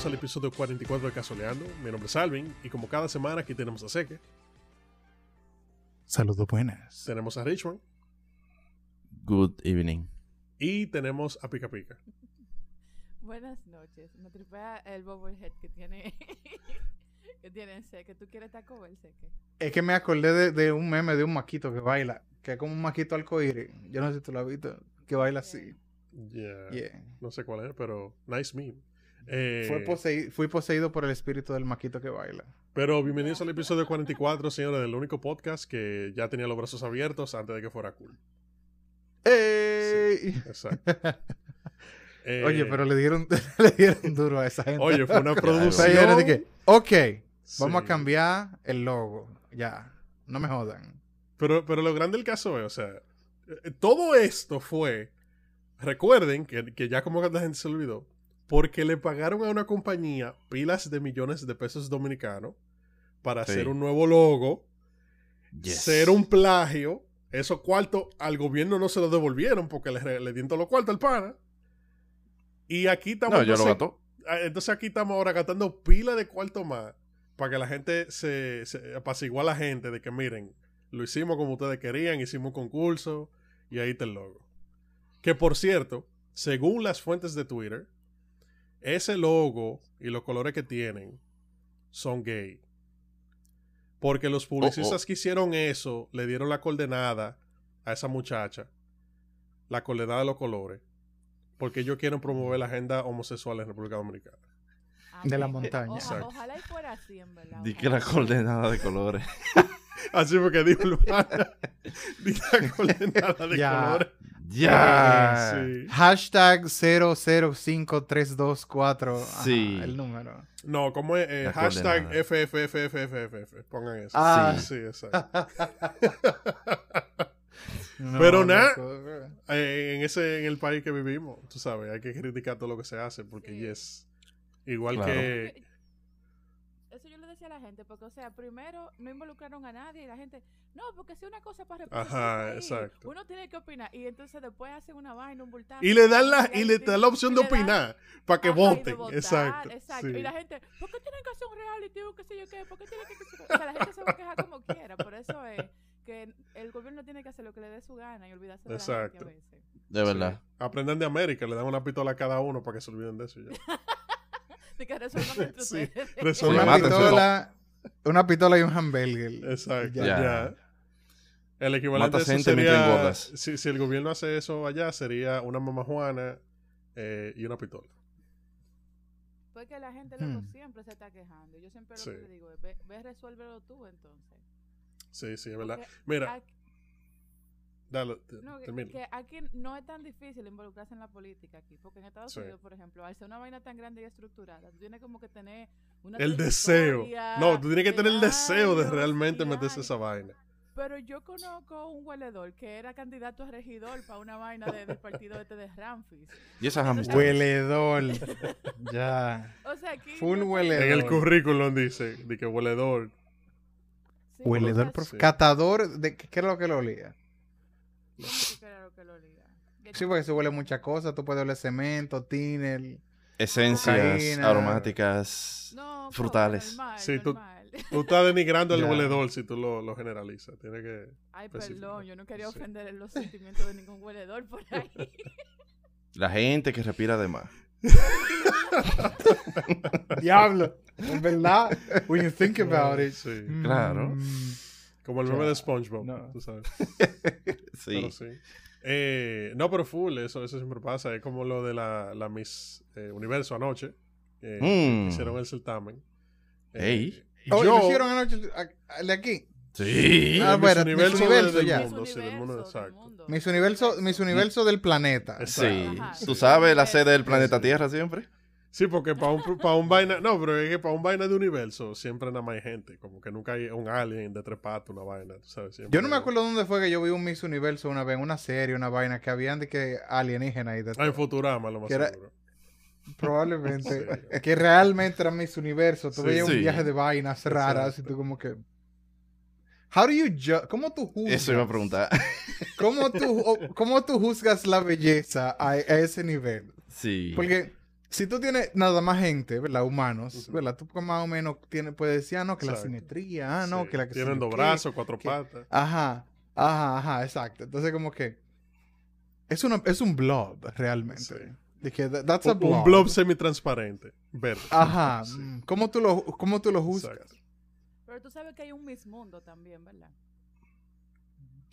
Bienvenidos al episodio 44 de Casoleando. Mi nombre es Alvin y como cada semana aquí tenemos a Seque, Saludos buenas. tenemos a Richmond Good evening. y tenemos a Pica Pica. Buenas noches. Me tripea el bobblehead que tiene. que tiene en Seque. ¿Tú quieres taco el Seque? Es que me acordé de, de un meme de un maquito que baila, que es como un maquito arcoíris. Yo no sé si tú lo has visto, que baila así. Yeah. Yeah. No sé cuál es, pero nice meme. Eh, Fue fui poseído por el espíritu del maquito que baila. pero bienvenidos al episodio 44, señores, del único podcast que ya tenía los brazos abiertos antes de que fuera cool. ¡Ey! Exacto. Eh, Oye, pero le dieron, le dieron duro a esa gente. Oye, fue una producción. le dije, ok, vamos a cambiar el logo. Ya, no me jodan. Pero, pero lo grande del caso es, o sea, eh, todo esto fue, recuerden que, que ya como que la gente se olvidó, porque le pagaron a una compañía pilas de millones de pesos dominicanos para Sí. hacer un nuevo logo, Yes. ser un plagio. Esos cuartos al gobierno no se los devolvieron porque le, le dieron todos los cuartos al pana. Y aquí estamos. No, yo lo entonces- gato. Ah, Entonces aquí estamos ahora gastando pila de cuarto más para que la gente se, se apacigua a la gente de que miren, lo hicimos como ustedes querían, hicimos un concurso y ahí está el logo. Que por cierto, según las fuentes de Twitter, ese logo y los colores que tienen son gay. Porque los publicistas que hicieron eso le dieron la coordenada a esa muchacha, la coordenada de los colores, porque ellos quieren promover la agenda homosexual en República Dominicana. De la montaña. Oja- Exacto. ojalá y fuera así, en verdad. Di que la coordenada de colores. Así porque dijo el pana, di la coordenada de Ya. colores. Ya. Sí. Hashtag 005324. Ajá, Sí. El número. No, como es eh, hashtag. FFFFFF. Pongan eso. Ah. Sí, exacto. No, Pero nada. Eh, en ese, en el país que vivimos, tú sabes, hay que criticar todo lo que se hace porque Sí. yes. Igual Claro. que decía a la gente, porque, o sea, primero no involucraron a nadie y la gente, no, porque si una cosa para representar Ajá, país, exacto. Uno tiene que opinar y entonces después hacen una vaina, un bultazo. y le dan la y le dan la opción de opinar para que voten. votar, exacto. exacto. sí. Y la gente, ¿por qué tienen que hacer un reality o qué sé yo qué? ¿Por qué tienen que O sea, la gente se va a quejar como quiera. Por eso es que el gobierno tiene que hacer lo que le dé su gana y olvidarse de la Exacto. gente a veces. De verdad. Aprendan de América, le dan una pistola a cada uno para que se olviden de eso. ya. De que resuelvan entre Sí, ustedes. resuelvan. Una pistola, una pistola y un hamburger. Exacto. Ya. Ya. El equivalente Matas a eso gente mientras sería, si, si el gobierno hace eso allá, sería una mamá juana eh, y una pistola. Porque la gente loco Hmm. siempre se está quejando. Yo siempre lo Sí. que le digo es, ve, ve resuélvelo tú entonces. Sí, sí, es verdad. Porque Mira, aquí- dale, te- no, que, que aquí no es tan difícil involucrarse en la política aquí. Porque en Estados Sí. Unidos, por ejemplo, al ser una vaina tan grande y estructurada, tú tienes como que tener una El deseo. No, tú tienes que de tener el deseo de realmente meterse esa vaina. Pero yo conozco un hueledor que era candidato a regidor para una vaina de- del partido este de Ramfis. Y esas hamburguesas. Hueledor. ya. O sea, aquí Full no- hueledor. En el currículum dice de que hueledor. Sí, Hueledor. o sea, prof- Sí. Catador de qué era lo que lo olía. Que lo Sí, porque se huele muchas cosas. Tú puedes oler cemento, tiner. Esencias Cocaína. aromáticas. No, frutales. normal, Sí, tú- normal. Tú estás denigrando Ya. hueledor si tú lo, lo generalizas. Tiene que. Ay, perdón, yo no quería Sí. ofender los sentimientos de ningún hueledor por ahí. La gente que respira de más. Diablo. En verdad. When you think about it. Sí. Claro. Mm, Como el meme de SpongeBob, No. tú sabes. Sí. Pero sí. Eh, no, pero full, eso, eso siempre pasa. Es como lo de la, la Miss eh, Universo anoche. Mm. hicieron el certamen. Eh, Ey. y Oh, ¿y yo, lo hicieron anoche a- el de aquí? Sí. Ah, Miss bueno, Universo, Miss Universo, del ya. mundo, sí, del mundo, Universo, del exacto. mundo. Miss Universo, Miss Universo del planeta. Sí. Ajá. ¿Tú sabes la sede del Sí. planeta Tierra siempre? Sí, porque para un, pa' un vaina. No, pero es que para un vaina de universo siempre nada más hay gente. Como que nunca hay un alien de tres patas, una vaina. tú sabes, siempre Yo no me acuerdo dónde fue que yo vi un Miss Universo una vez, en una serie, una vaina que habían de que alienígenas y de Ah, en. Futurama, lo más Que era- seguro. Probablemente. Sí. Es que realmente era Miss Universo. Tú Sí, veías un viaje de vainas raras y tú como que... How do you ¿Cómo tú juzgas? Eso iba a preguntar. ¿Cómo tú, o- cómo tú juzgas la belleza a, a ese nivel? Sí. Porque si tú tienes nada más gente, ¿verdad? Humanos. ¿verdad? Tú más o menos tienes, puedes decir, ah, no, que la simetría, ah, no, Sí. que la que Tienen dos brazos, cuatro que- patas. Ajá, ajá, ajá, exacto. Entonces como que es, una, es un blob realmente. Sí. De que that- that's a Un, blob. un blob semitransparente. Verde. Ajá. Sí. ¿Cómo tú lo, cómo tú lo juzgas? Exacto. Pero tú sabes que hay un Miss Mundo también, ¿verdad?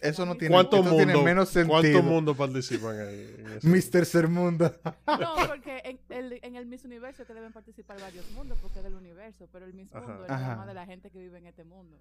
Eso no tiene, ¿Cuánto tiene mundo, menos ¿Cuánto sentido. mundo participan ahí? en eso? Mis tercer mundo. No, porque en el, en el Miss Universo es que deben participar varios mundos porque es del universo, pero el Miss Ajá. Mundo es Ajá. más de la gente que vive en este mundo.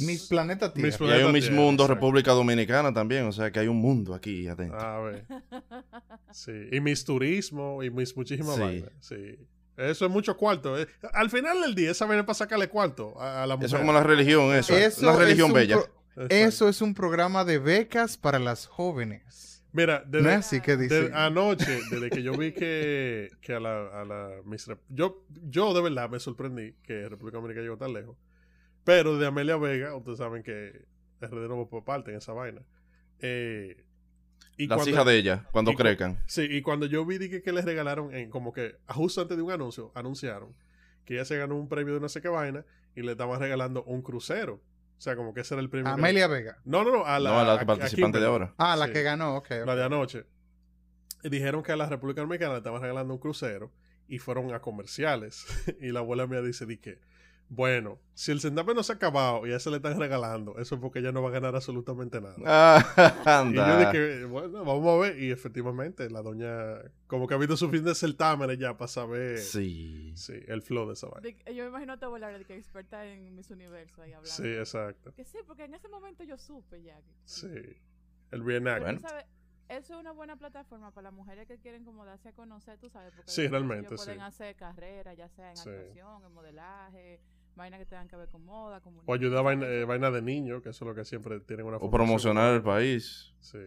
Mis planetas Tierra. Mis Y hay un Miss Tierra, Mundo, exacto. República Dominicana también. O sea que hay un mundo aquí adentro. A ver. Sí. Y mis turismo y mis muchísimas Sí. vainas. Sí. Eso es mucho cuarto. eh. Al final del día, esa es para sacarle cuarto a, a la mujer. Eso es como la religión, eso. Eso la religión es bella. pro- Exacto. Eso es un programa de becas para las jóvenes. Mira, desde, es que de- anoche, desde que yo vi que, que a la, a la Miss Rep- yo, yo de verdad me sorprendí que República Dominicana llegó tan lejos. Pero de Amelia Vega, ustedes saben que RD no va por parte en esa vaina. Eh, y Las cuando- hijas de ella, cuando y crezcan. Sí, y cuando yo vi dije, que les regalaron, en, como que justo antes de un anuncio, anunciaron que ella se ganó un premio de no sé qué vaina y le estaban regalando un crucero. O sea, como que ese era el premio. que- Amelia Vega. No, no, no, a la, No, a la a- a participante de ahora. Ah, la Sí. que ganó, ok. ok. La de anoche. Y dijeron que a la República Dominicana le estaban regalando un crucero y fueron a comerciales. y la abuela mía dice, di que, bueno, si el centavo no se ha acabado y a ese le están regalando, eso es porque ella no va a ganar absolutamente nada. Ah, Y yo dije, bueno, vamos a ver. Y efectivamente, la doña, como que ha visto su fin de certámenes ya para saber Sí. sí, el flow de esa vaina. De- yo me imagino a tu abuela de que experta en Miss Universo ahí hablando. Sí, exacto. Que sí, porque en ese momento yo supe ya. que- Sí. El reenactment. Eso es una buena plataforma para las mujeres que quieren como darse a conocer, tú sabes. Porque Sí, después realmente, ellos pueden sí. hacer carreras, ya sea en Sí. actuación, en modelaje, vainas que tengan que ver con moda, O comunicación. ayudar a vaina, eh, vaina de niños, que eso es lo que siempre tienen una O promocionar el país. Sí.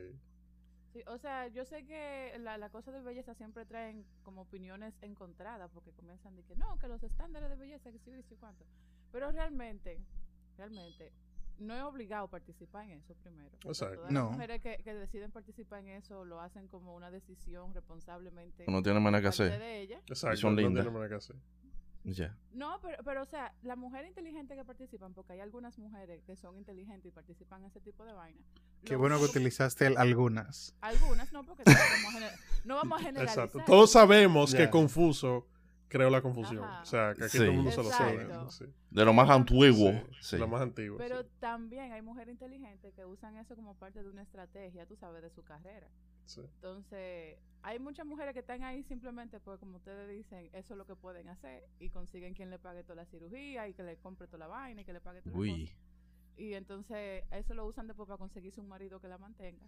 Sí, o sea, yo sé que la, la cosa de belleza siempre traen como opiniones encontradas, porque comienzan de que no, que los estándares de belleza, que sí, sí, cuánto. Pero realmente, realmente, no es obligado participar en eso primero. Todas No. las mujeres que, que deciden participar en eso lo hacen como una decisión responsablemente. No tiene nada que hacer. de ella. Exacto. son no lindas. tiene que hacer. Ya. No, pero, pero o sea, las mujeres inteligentes que participan, porque hay algunas mujeres que son inteligentes y participan en ese tipo de vaina. Qué bueno que utilizaste el- algunas. Algunas no, porque no vamos a, gener- no vamos a generalizar. Exacto. Todos sabemos Ya. que confuso creó la confusión. Ajá. O sea, que aquí Sí. todo el mundo se lo sabe. Sí. De lo más antiguo. Sí, Sí. Lo más antiguo. Pero sí. también hay mujeres inteligentes que usan eso como parte de una estrategia, tú sabes, de su carrera. Sí. Entonces, hay muchas mujeres que están ahí simplemente porque, como ustedes dicen, eso es lo que pueden hacer y consiguen quien le pague toda la cirugía y que le compre toda la vaina y que le pague toda la cosa. Uy. Y entonces, eso lo usan después para conseguirse un marido que la mantenga.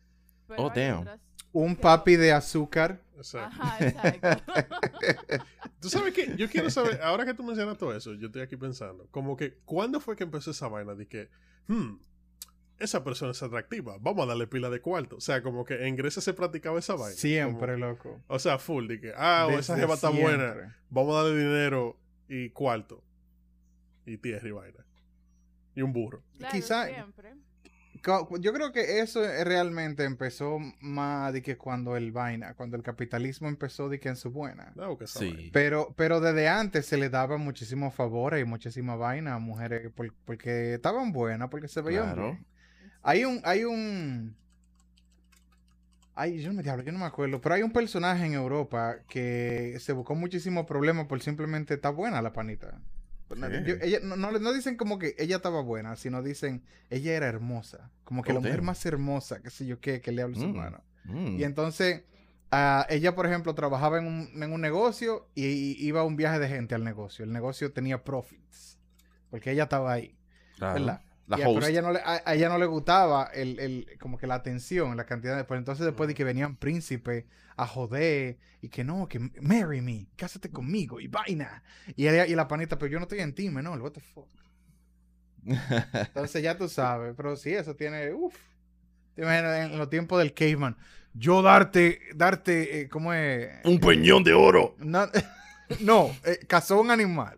Pero Oh, damn. otras Un que papi de azúcar. Exacto. Ajá, exacto. Tú sabes que yo quiero saber, ahora que tú mencionas todo eso, yo estoy aquí pensando, como que, ¿cuándo fue que empezó esa vaina de que, hmm, esa persona es atractiva, vamos a darle pila de cuarto? O sea, como que en Grecia se practicaba esa vaina. Siempre, Como- loco. o sea, full, de que, ah, o esa Desde jeva está buena, vamos a darle dinero y cuarto. Y tierra y vaina. Y un burro. Claro, Quizá- siempre. Yo creo que eso realmente empezó más de que cuando el vaina, cuando el capitalismo empezó de que en su buena. No, que Sí. Pero, pero desde antes se le daba muchísimos favores y muchísima vaina a mujeres por- porque estaban buenas, porque se veían Claro. bien. Hay un, hay un. Ay, yo no me diablo, yo no me acuerdo. Pero hay un personaje en Europa que se buscó muchísimos problemas por simplemente estar buena la panita. Ella, no, no, no dicen como que ella estaba buena, sino dicen ella era hermosa. Como que Oh, la mujer damn. más hermosa, qué sé yo qué, que le habla su Mm. mano. Mm. Y entonces, ah, ella, por ejemplo, trabajaba en un, en un negocio y, y iba a un viaje de gente al negocio. El negocio tenía profits, porque ella estaba ahí, Claro. ¿verdad? La Ya, pero host. ella no le, a, a ella no le gustaba el, el, como que la atención, la cantidad de... Pero entonces después de que venían príncipes a joder y que no, que marry me, cásate conmigo y vaina. Y, ella, y la panita, pero yo no estoy en ti, menor, what the fuck. Entonces ya tú sabes, pero sí, eso tiene, uff. Te imaginas en los tiempos del caveman, yo darte, darte, eh, ¿cómo es? Un peñón de oro. No, no eh, cazó un animal.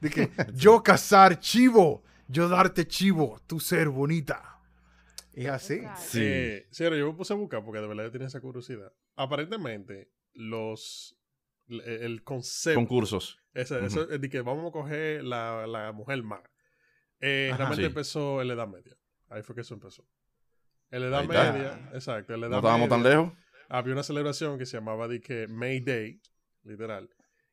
De que yo cazar chivo, yo darte chivo, tú ser bonita. Y así. Sí. Señor, yo me puse a buscar porque de verdad yo tenía esa curiosidad. Aparentemente, los. El, el concepto. Concursos. Ese- eso es de que vamos a coger la, la mujer más. Eh, Ajá. realmente Sí. empezó en la Edad Media. Ahí fue que eso empezó. En la Edad. Media, exacto. En la No Edad estábamos tan lejos. Había una celebración que se llamaba de que May Day, literal.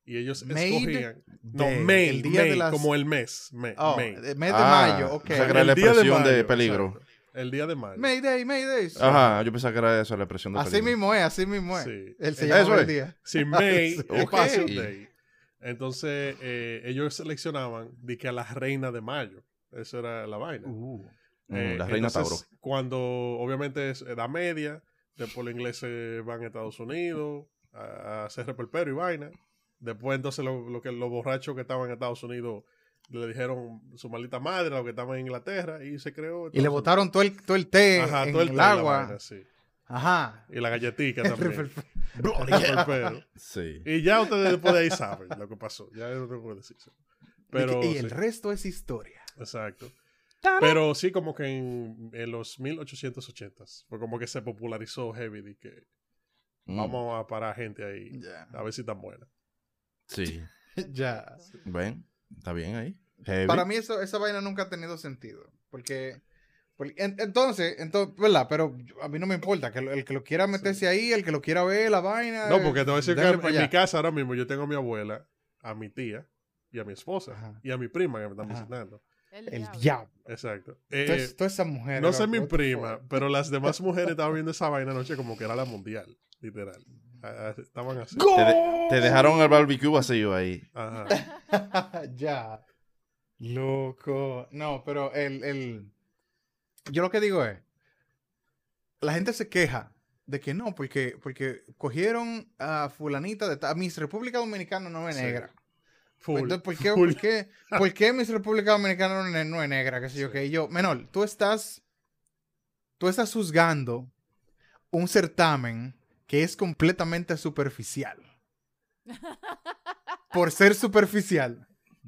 Y ellos escogían. No, May, el día May, de las- como el mes. May, Oh, May. el mes de Ah, mayo, ok. o sea que era la El día de expresión de mayo, peligro. exacto. El día de mayo. Mayday, Mayday. sí. Ajá, yo pensaba que era eso, la expresión de Así peligro. mismo es, así mismo es. Sí. Él se Eso llama el es. día. Sí, May, Ok. espacio Day. Entonces, eh, ellos seleccionaban de que a la reina de mayo. Eso era la vaina. Uh, Mm, Eh, la reina entonces, Tauro. Cuando obviamente es edad media, después los ingleses van a Estados Unidos a, a hacer reperpero y vaina. Después entonces lo, lo que los borrachos que estaban en Estados Unidos le dijeron su maldita madre a los que estaban en Inglaterra y se creó. y le botaron todo el, todo el té Ajá, en todo el, el, té, la agua. vaina, sí. Ajá. Y la galletica también. el. Sí. Y ya ustedes después de ahí saben lo que pasó. Ya yo no tengo que decir. Pero, y el sí, resto es historia. exacto. Pero sí, como que en, en los 1880s fue como que se popularizó Heavy que Mm, vamos a parar gente ahí a ver si están buenas. Sí. ya. Ven, está bien ahí. Heavy. Para mí eso, esa vaina nunca ha tenido sentido. Porque, porque- en- entonces, entonces, ¿verdad? Pero a mí no me importa. Que lo- el que lo quiera meterse ahí, el que lo quiera ver, la vaina. No, porque te voy a decir que en, mi casa ahora mismo yo tengo a mi abuela, a mi tía y a mi esposa Ajá. y a mi prima que me están Ajá. visitando. El, El diablo. diablo. Exacto. Eh, Entonces, todas esas mujeres. no sé mi prima, pero las demás mujeres estaban viendo esa vaina anoche como que era la mundial, literal. Estaban así. Te, de- te dejaron el barbecue vacío ahí. Ajá. ya. Loco. No, pero el, el. Yo lo que digo es. La gente se queja de que no, porque, porque cogieron a fulanita de ta- Miss República Dominicana no es Sí. negra. Full. Entonces, ¿por qué, full. por qué, por qué Miss República Dominicana no es, no es negra? ¿Qué sé yo? Sí. Que yo, menor, tú estás, tú estás juzgando un certamen que es completamente superficial. Por ser superficial.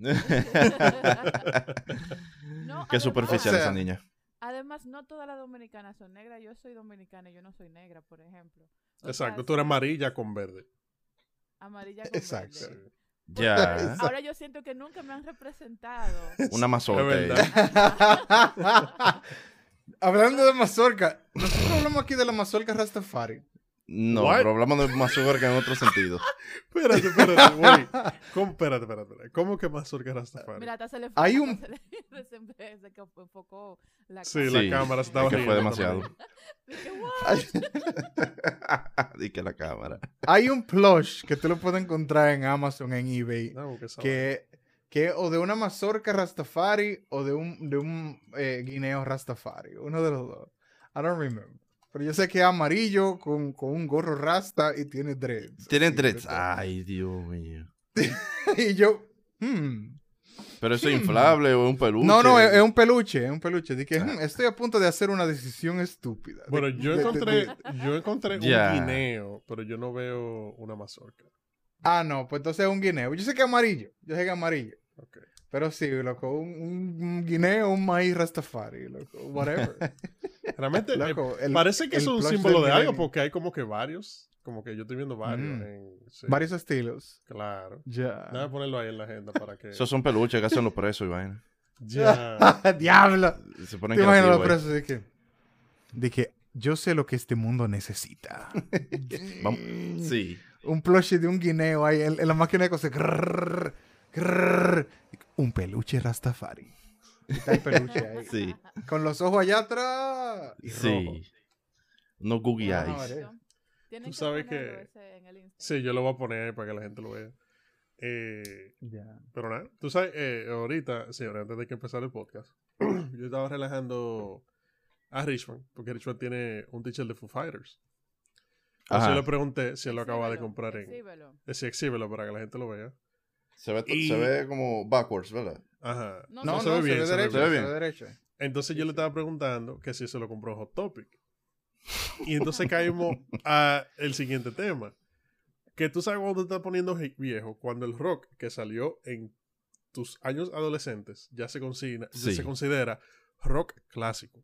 No, Qué además- superficial O sea, esa niña. Además, no todas las dominicanas son negras. Yo soy dominicana y yo no soy negra, por ejemplo. O Exacto. sea, Tú eres amarilla con verde. amarilla con Exacto. verde. Ya. Ahora yo siento que nunca me han representado. Una mazorca. Hablando de mazorca, nosotros hablamos aquí de la mazorca Rastafari. No, What? pero hablamos de mazorca en otro sentido. Espérate, espérate, güey. ¿Cómo, espérate, espérate, espérate. ¿Cómo que mazorca Rastafari? Mira, hasta se le Hay hasta un- se le- se le- se que enfocó la Sí, cámara. Sí, la cámara se estaba es que fue demasiado. Dije, que la cámara. Hay un plush que tú lo puedes encontrar en Amazon, en eBay, No, que, que o de una mazorca Rastafari o de un, de un eh, guineo Rastafari. Uno de los dos. I don't remember. Pero yo sé que es amarillo con, con un gorro rasta y tiene dreads. Tienen así, dreads. Ay, Dios mío. y yo, hmm. Pero eso es inflable o es un peluche. No, no, es, es un peluche, es un peluche. Dije, Ah. "Hmm, estoy a punto de hacer una decisión estúpida. Bueno, De- yo de- de- encontré, de- yo encontré un guineo, pero yo no veo una mazorca. Ah, no, pues entonces es un guineo. Yo sé que es amarillo, yo sé que es amarillo. Ok. Pero sí, loco, un, un- un guineo, un maíz rastafari, loco, whatever. Realmente, eh, Loco, el- parece que es un símbolo de algo porque hay como que varios. Como que yo estoy viendo varios. Mm. en- sí, Varios estilos. Claro. Ya. Déjame ponerlo ahí en la agenda para que. Esos son peluches que hacen los presos vaina. Ya. ¡Diablo! Se ponen Te imaginas los presos de que, de que yo sé lo que este mundo necesita. Vamos- Sí. Un plushie de un guineo ahí en, en la máquina de coser. Grrr, grrr. Un peluche rastafari. Está el peluche ahí. Sí. Con los ojos allá atrás. Y rojo. Sí. Ah, eyes. vale. Tienen Tú sabes que- ese en el Insta. Sí, yo lo voy a poner ahí para que la gente lo vea. Eh, Ya. pero nada, tú sabes, eh, ahorita, señores, antes de que empezara el podcast, yo estaba relajando a Richmond, porque Richmond tiene un teacher de Foo Fighters. Entonces yo le pregunté si él lo acaba de comprar en... exhíbelo. Eh, Sí, exhíbelo para que la gente lo vea. Se ve, to- Y- se ve como backwards, ¿verdad? Ajá. No, No, no, se ve bien, se ve se ve derecho, bien. se ve derecho. Entonces yo le estaba preguntando que si se lo compró en Hot Topic. Y entonces caímos a el siguiente tema. Que tú sabes cuando te estás poniendo viejo, cuando el rock que salió en tus años adolescentes ya se considera, ya se considera rock clásico.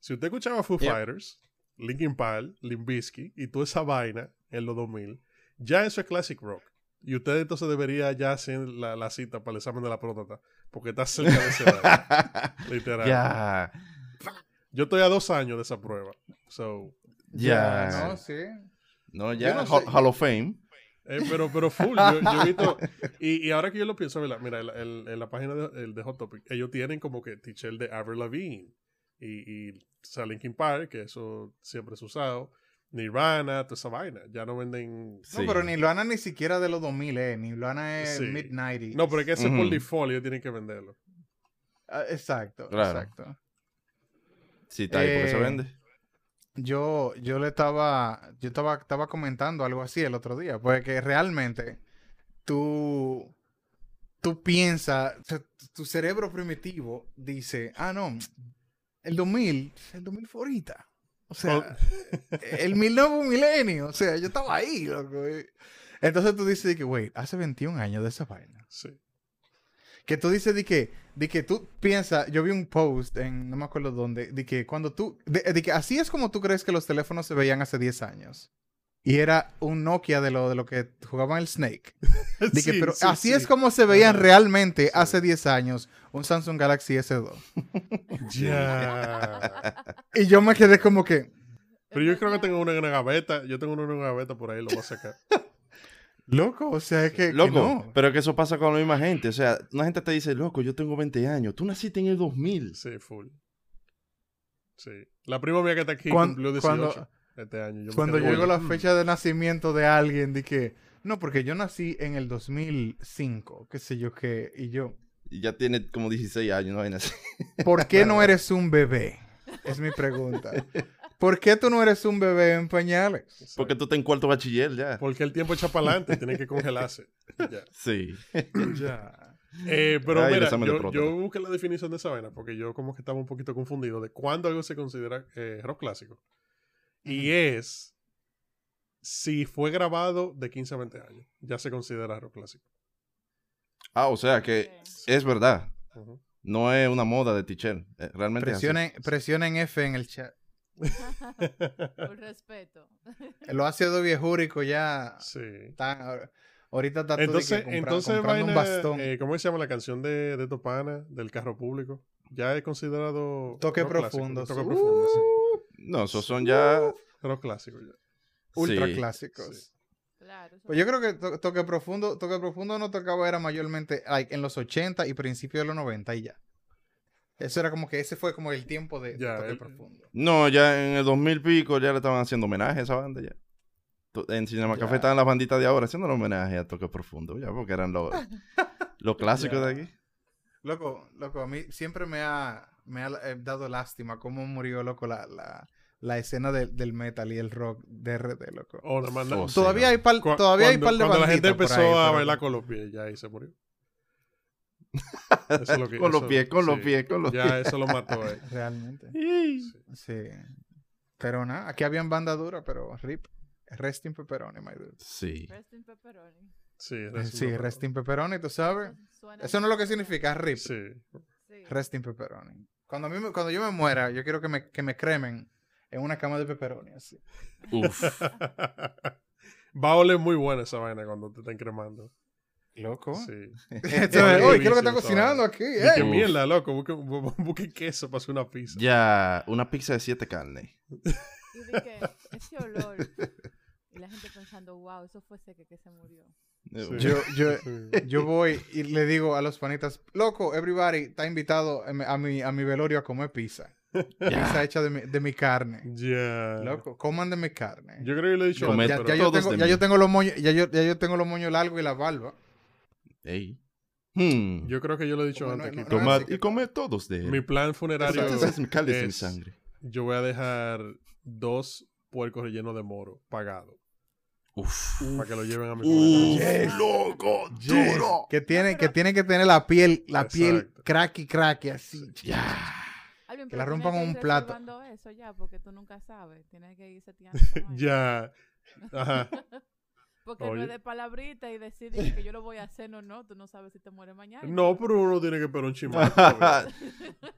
Si usted escuchaba Foo. Fighters, Linkin Park, Limp Bizkit y toda esa vaina en los 2000, ya eso es classic rock. Y usted entonces debería ya hacer la, la cita para el examen de la próstata, porque está cerca de esa edad, literal. ya. Yo estoy a dos años de esa prueba. So, Ya. No, sí. No, ya. No Hall, sé. Hall of Fame. eh, pero, pero full. Yo, yo he visto. Y, y ahora que yo lo pienso, ¿verdad? mira, el- el- en la página de, el de Hot Topic, ellos tienen como que teacher de Avril Lavigne. Y, y o sea, Linkin Park, que eso siempre es usado. Nirvana, toda esa vaina. Ya no venden. Sí. No, pero ni Luana ni siquiera de los 2000, eh. Ni Luana es Sí. mid-90s. No, pero es que ese por Ujú. default ellos tienen que venderlo. Ah, exacto, Claro. exacto. Sí, está ahí porque se Eh, vende. Yo, yo le estaba, yo estaba, estaba comentando algo así el otro día, porque realmente tú, tú piensas, tu cerebro primitivo dice, ah, no, el 2000, el 2000 fue ahorita. O sea, el mil nuevo milenio, o sea, yo estaba ahí, loco. Entonces tú dices de que, wait, hace 21 años de esa vaina. Sí. Que tú dices de que, de que tú piensas, yo vi un post en, no me acuerdo dónde, de que cuando tú, de, de que así es como tú crees que los teléfonos se veían hace 10 años. Y era un Nokia de lo, de lo que jugaban el Snake. De que, Sí, pero sí, así sí. es como se veían realmente hace 10 años un Samsung Galaxy S2. Ya. Y yo me quedé como que, Pero yo creo que tengo una en una gaveta. Yo tengo una en una gaveta por ahí, lo voy a sacar. loco, o sea, es que, que Loco, no. pero que eso pasa con la misma gente. O sea, una gente te dice, loco, yo tengo 20 años. Tú naciste en el 2000. Sí, full. Sí. La prima mía que está aquí cumplió 18 cuando- este año. Yo Cuando "Oye, la mm". fecha de nacimiento de alguien, que, no, porque yo nací en el 2005, qué sé yo qué, y yo, ya tiene como 16 años, no vaina así. ¿por qué no eres un bebé? Es mi pregunta. ¿Por qué tú no eres un bebé en pañales? Porque tú estás en cuarto bachiller ya. Porque el tiempo echa para adelante, tiene que congelarse. Ya. Sí. Ya. Eh, pero Ay, mira, yo, yo busqué la definición de esa vaina porque yo como que estaba un poquito confundido de cuándo algo se considera eh, rock clásico. Y es si fue grabado de 15 a 20 años, ya se considera rock clásico. Ah, o sea que es verdad. No es una moda de teacher. eh, Realmente es así. Presionen, presionen F en el chat. Por respeto. El ácido viejúrico ya Sí. ahorita está todo de que Entonces, compra- entonces comprando un bastón. eh, ¿cómo se llama la canción de, de Topana, del carro público? Ya es considerado Toque clásico, profundo. Toque Uh, profundo, sí. No, esos son ya. Rock clásico ya. ultra sí. clásicos. sí. Claro. Pues yo creo que to- toque profundo, toque profundo no tocaba era mayormente like, en los 80 y principios de los 90 y ya. Eso era como que ese fue como el tiempo de, Ya, toque el- profundo. No, ya en el 2000 pico ya le estaban haciendo homenaje a esa banda ya. En Cinema Ya. Café estaban las banditas de ahora haciendo homenaje a Toque Profundo, ya, porque eran los, los clásicos Ya. de aquí. Loco, loco, a mí siempre me ha, me ha eh, dado lástima cómo murió, loco, la, la, la escena del- del metal y el rock de RD, loco. Oh, Oh, sí, todavía no. hay par, todavía hay cuando, par de cuando la gente empezó ahí, a pero- bailar con los pies, ya ahí se murió. Eso es lo que- Con los pies, con los sí. pies, con los Ya eso lo mató eh. Realmente. pies. Sí. Pero nada, aquí habían banda dura, pero RIP. Rest in pepperoni, my dude. Sí. Rest in pepperoni. Sí, Eh, Sí, rest in pepperoni, tú sabes. Suena Eso no es lo que significa RIP. Sí. Sí. Rest in pepperoni. Cuando, a mí me- cuando yo me muera, yo quiero que me, que me cremen en una cama de pepperoni, así. Uf. Va a oler muy buena esa vaina cuando te estén cremando. Loco. Sí. Entonces, Qué oye, ¿qué es lo que está cocinando aquí? Y eh?" que Uf. mierda, loco. Busque, bu- busque queso para hacer una pizza. Ya, una pizza de siete carnes. Y que ese olor. Y la gente pensando, wow, eso fue ese que, que se murió. Eh, Sí. Yo, yo, Sí. yo voy y le digo a los panitas, loco, everybody está invitado a mi, a mi velorio a comer pizza. Pizza hecha de mi, de mi carne. Ya. Loco, coman de mi carne. Yo creo que lo he dicho antes, ya, yo tengo, de ya mí. yo tengo los moños, ya yo, ya yo tengo los moños largos y la barba. Ey. Hmm. Yo creo que yo lo he dicho Como antes. no- Tomad y come todos de él. Mi plan funerario es mi cáliz de mi es- sangre. yo voy a dejar dos puercos rellenos de moro pagados Uf. para que lo lleven a mi Uf. Yes. loco, Yes. duro. Que tiene, que tiene que tener la piel, la piel cracky, cracky, así. Ya. Que la rompan que un plato. eso ya, porque tú nunca sabes. Tienes que ir seteando. Ya. Ajá. Porque no Oye. es de palabrita y decir que yo lo voy a hacer o no. Tú no sabes si te mueres mañana. No, pero uno tiene que esperar un chimato. Ah.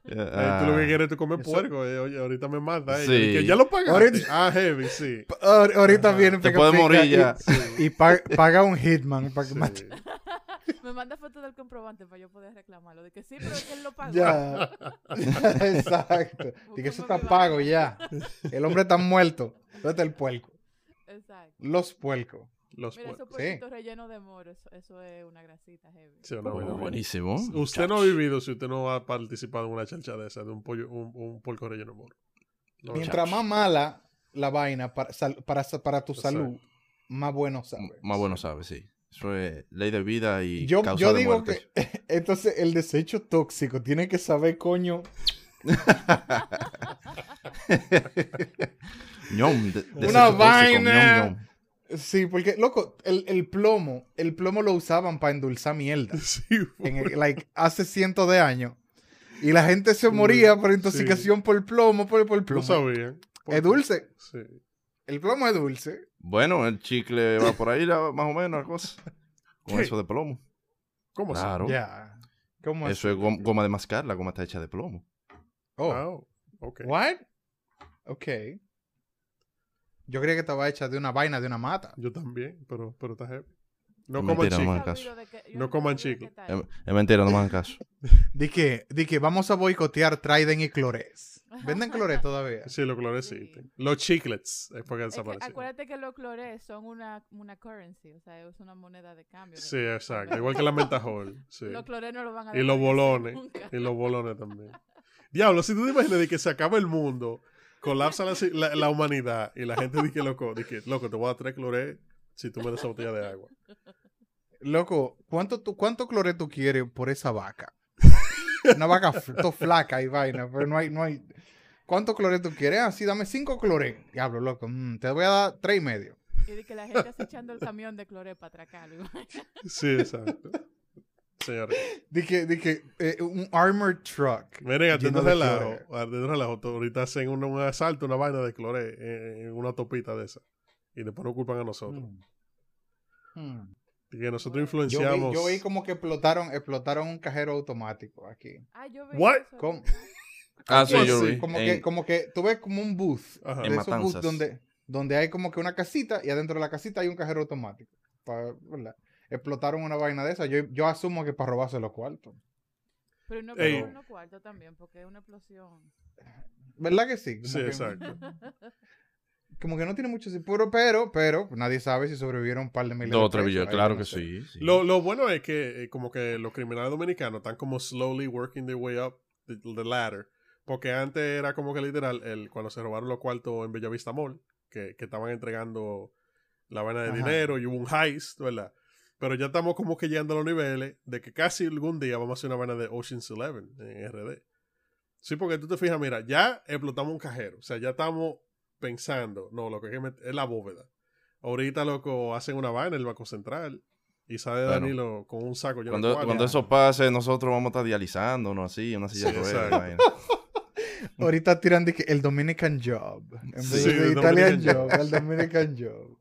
tú lo que quieres es comer Eso- puerco. eh, Oye, ahorita me mata. eh. Sí. Y que ya lo pagaste. Ahorita- Ah, heavy, sí. Ahor- Ahorita Ajá. viene Te pica morir y- ya. Y, pa- paga un hitman para que Sí. mate. Me manda foto del comprobante para yo poder reclamarlo. De que sí, pero es que él lo pagó. Ya. Exacto. Y que eso está pago ya. El hombre está muerto. ¿Dónde está el puerco? Exacto. Los puercos. Los Mira, esos rellenos de moro, eso, eso es una grasita heavy. Sí, una Oh, buenísimo. Usted no ha vivido si usted no ha participado en una chancha de esa, de un pollo, un, un puerco relleno de moro. No, Mientras más mala la vaina para, sal- para, para tu Exacto. salud, más bueno sabe. Más bueno sabe, sí. Ley de vida y Yo, causa yo de digo muerte. que entonces el desecho tóxico tiene que saber, coño. Ñom, de- desecho Una tóxico, vaina. ñom, ñom. Sí, porque, loco, el, el plomo, el plomo lo usaban para endulzar mierda. Sí, en el- like, hace cientos de años. Y la gente se moría por intoxicación por plomo, por, por no plomo. sabían. Es dulce. Sí. El plomo es dulce. Bueno, el chicle va por ahí, la- más o menos, la cosa. Con ¿Qué? eso de plomo. ¿Cómo? Claro. Ya. ¿Cómo Eso es gom- goma de mascar, la goma está hecha de plomo. Oh, Ah, ok. what? Ok. Yo creía que estaba hecha de una vaina, de una mata. Yo también, pero, pero está heavy. No Es coman chicle. no caso. que- coman chicle. es mentira, no me hagan caso. Di que, di que vamos a boicotear Trident y Clores. ¿Venden Clores todavía? Sí, los colores Sí. existen. Los chiclets es porque Es que desaparecieron. acuérdate que los clores son una, una currency, o sea, es una moneda de cambio. Sí, exacto. Igual que la mentajol. Sí. Los clores no lo van a Y los bolones. nunca. Y los bolones también. Diablo, si tú te imaginas de que se acaba el mundo, colapsa la, la- la humanidad y la gente dice, loco, dice, loco, te voy a dar tres clorés si tú me das esa botella de agua. Loco, ¿cuánto, tú, ¿cuánto Clores tú quieres por esa vaca? Una vaca flaca y vaina, pero no hay, no hay. ¿Cuánto Clores tú quieres? Ah, sí, dame cinco Clores. Diablo, loco. mm, te voy a dar tres y medio. Y de que la gente está echando el camión de clores para atracarlo. Sí, exacto. Señores, Dije, dije, eh, un armored truck. miren, de relajo. cloré. Relajo. Ahorita hacen un, un asalto, una vaina de cloré en, en una topita de esa. Y después nos culpan a nosotros. Mm. Mm. Que nosotros Yo vi, influenciamos. yo vi como que explotaron, explotaron un cajero automático aquí. Ah, yo vi What? eso. ¿Cómo? Ah, sí, ¿Cómo yo vi. Como En- que, como que tú ves como un booth. Ajá. de En esos booths donde, donde hay como que una casita y adentro de la casita hay un cajero automático. Explotaron una vaina de esa. Yo, yo asumo que para robarse los cuartos. Pero no Ey. por unos cuartos también, porque es una explosión. ¿Verdad que sí? Como Sí, que- exacto. Como que no tiene mucho seguro, pero, pero nadie sabe si sobrevivieron un par de miles Dos de o tres pesos. billones, Ahí claro no que sé. sí. sí. Lo, lo bueno es que eh, como que los criminales dominicanos están como slowly working their way up the, the ladder. Porque antes era como que literal, el, cuando se robaron los cuartos en Bellavista Mall, que, que estaban entregando la vaina de Ajá. dinero y hubo un heist, ¿verdad? Pero ya estamos como que llegando a los niveles de que casi algún día vamos a hacer una vaina de Ocean's Eleven en RD. Sí, porque tú te fijas, mira, ya explotamos un cajero. O sea, ya estamos pensando, no, lo que hay que meter es la bóveda. Ahorita, loco, hacen una vaina en el Banco Central y sale Bueno. Danilo con un saco lleno de Cuando, cuando eso pase, nosotros vamos a estar dializándonos así, una silla Sí, de vaina. Ahorita tiran de que el Dominican Job. En vez Sí, de el Italian Dominican Job, el Dominican Job.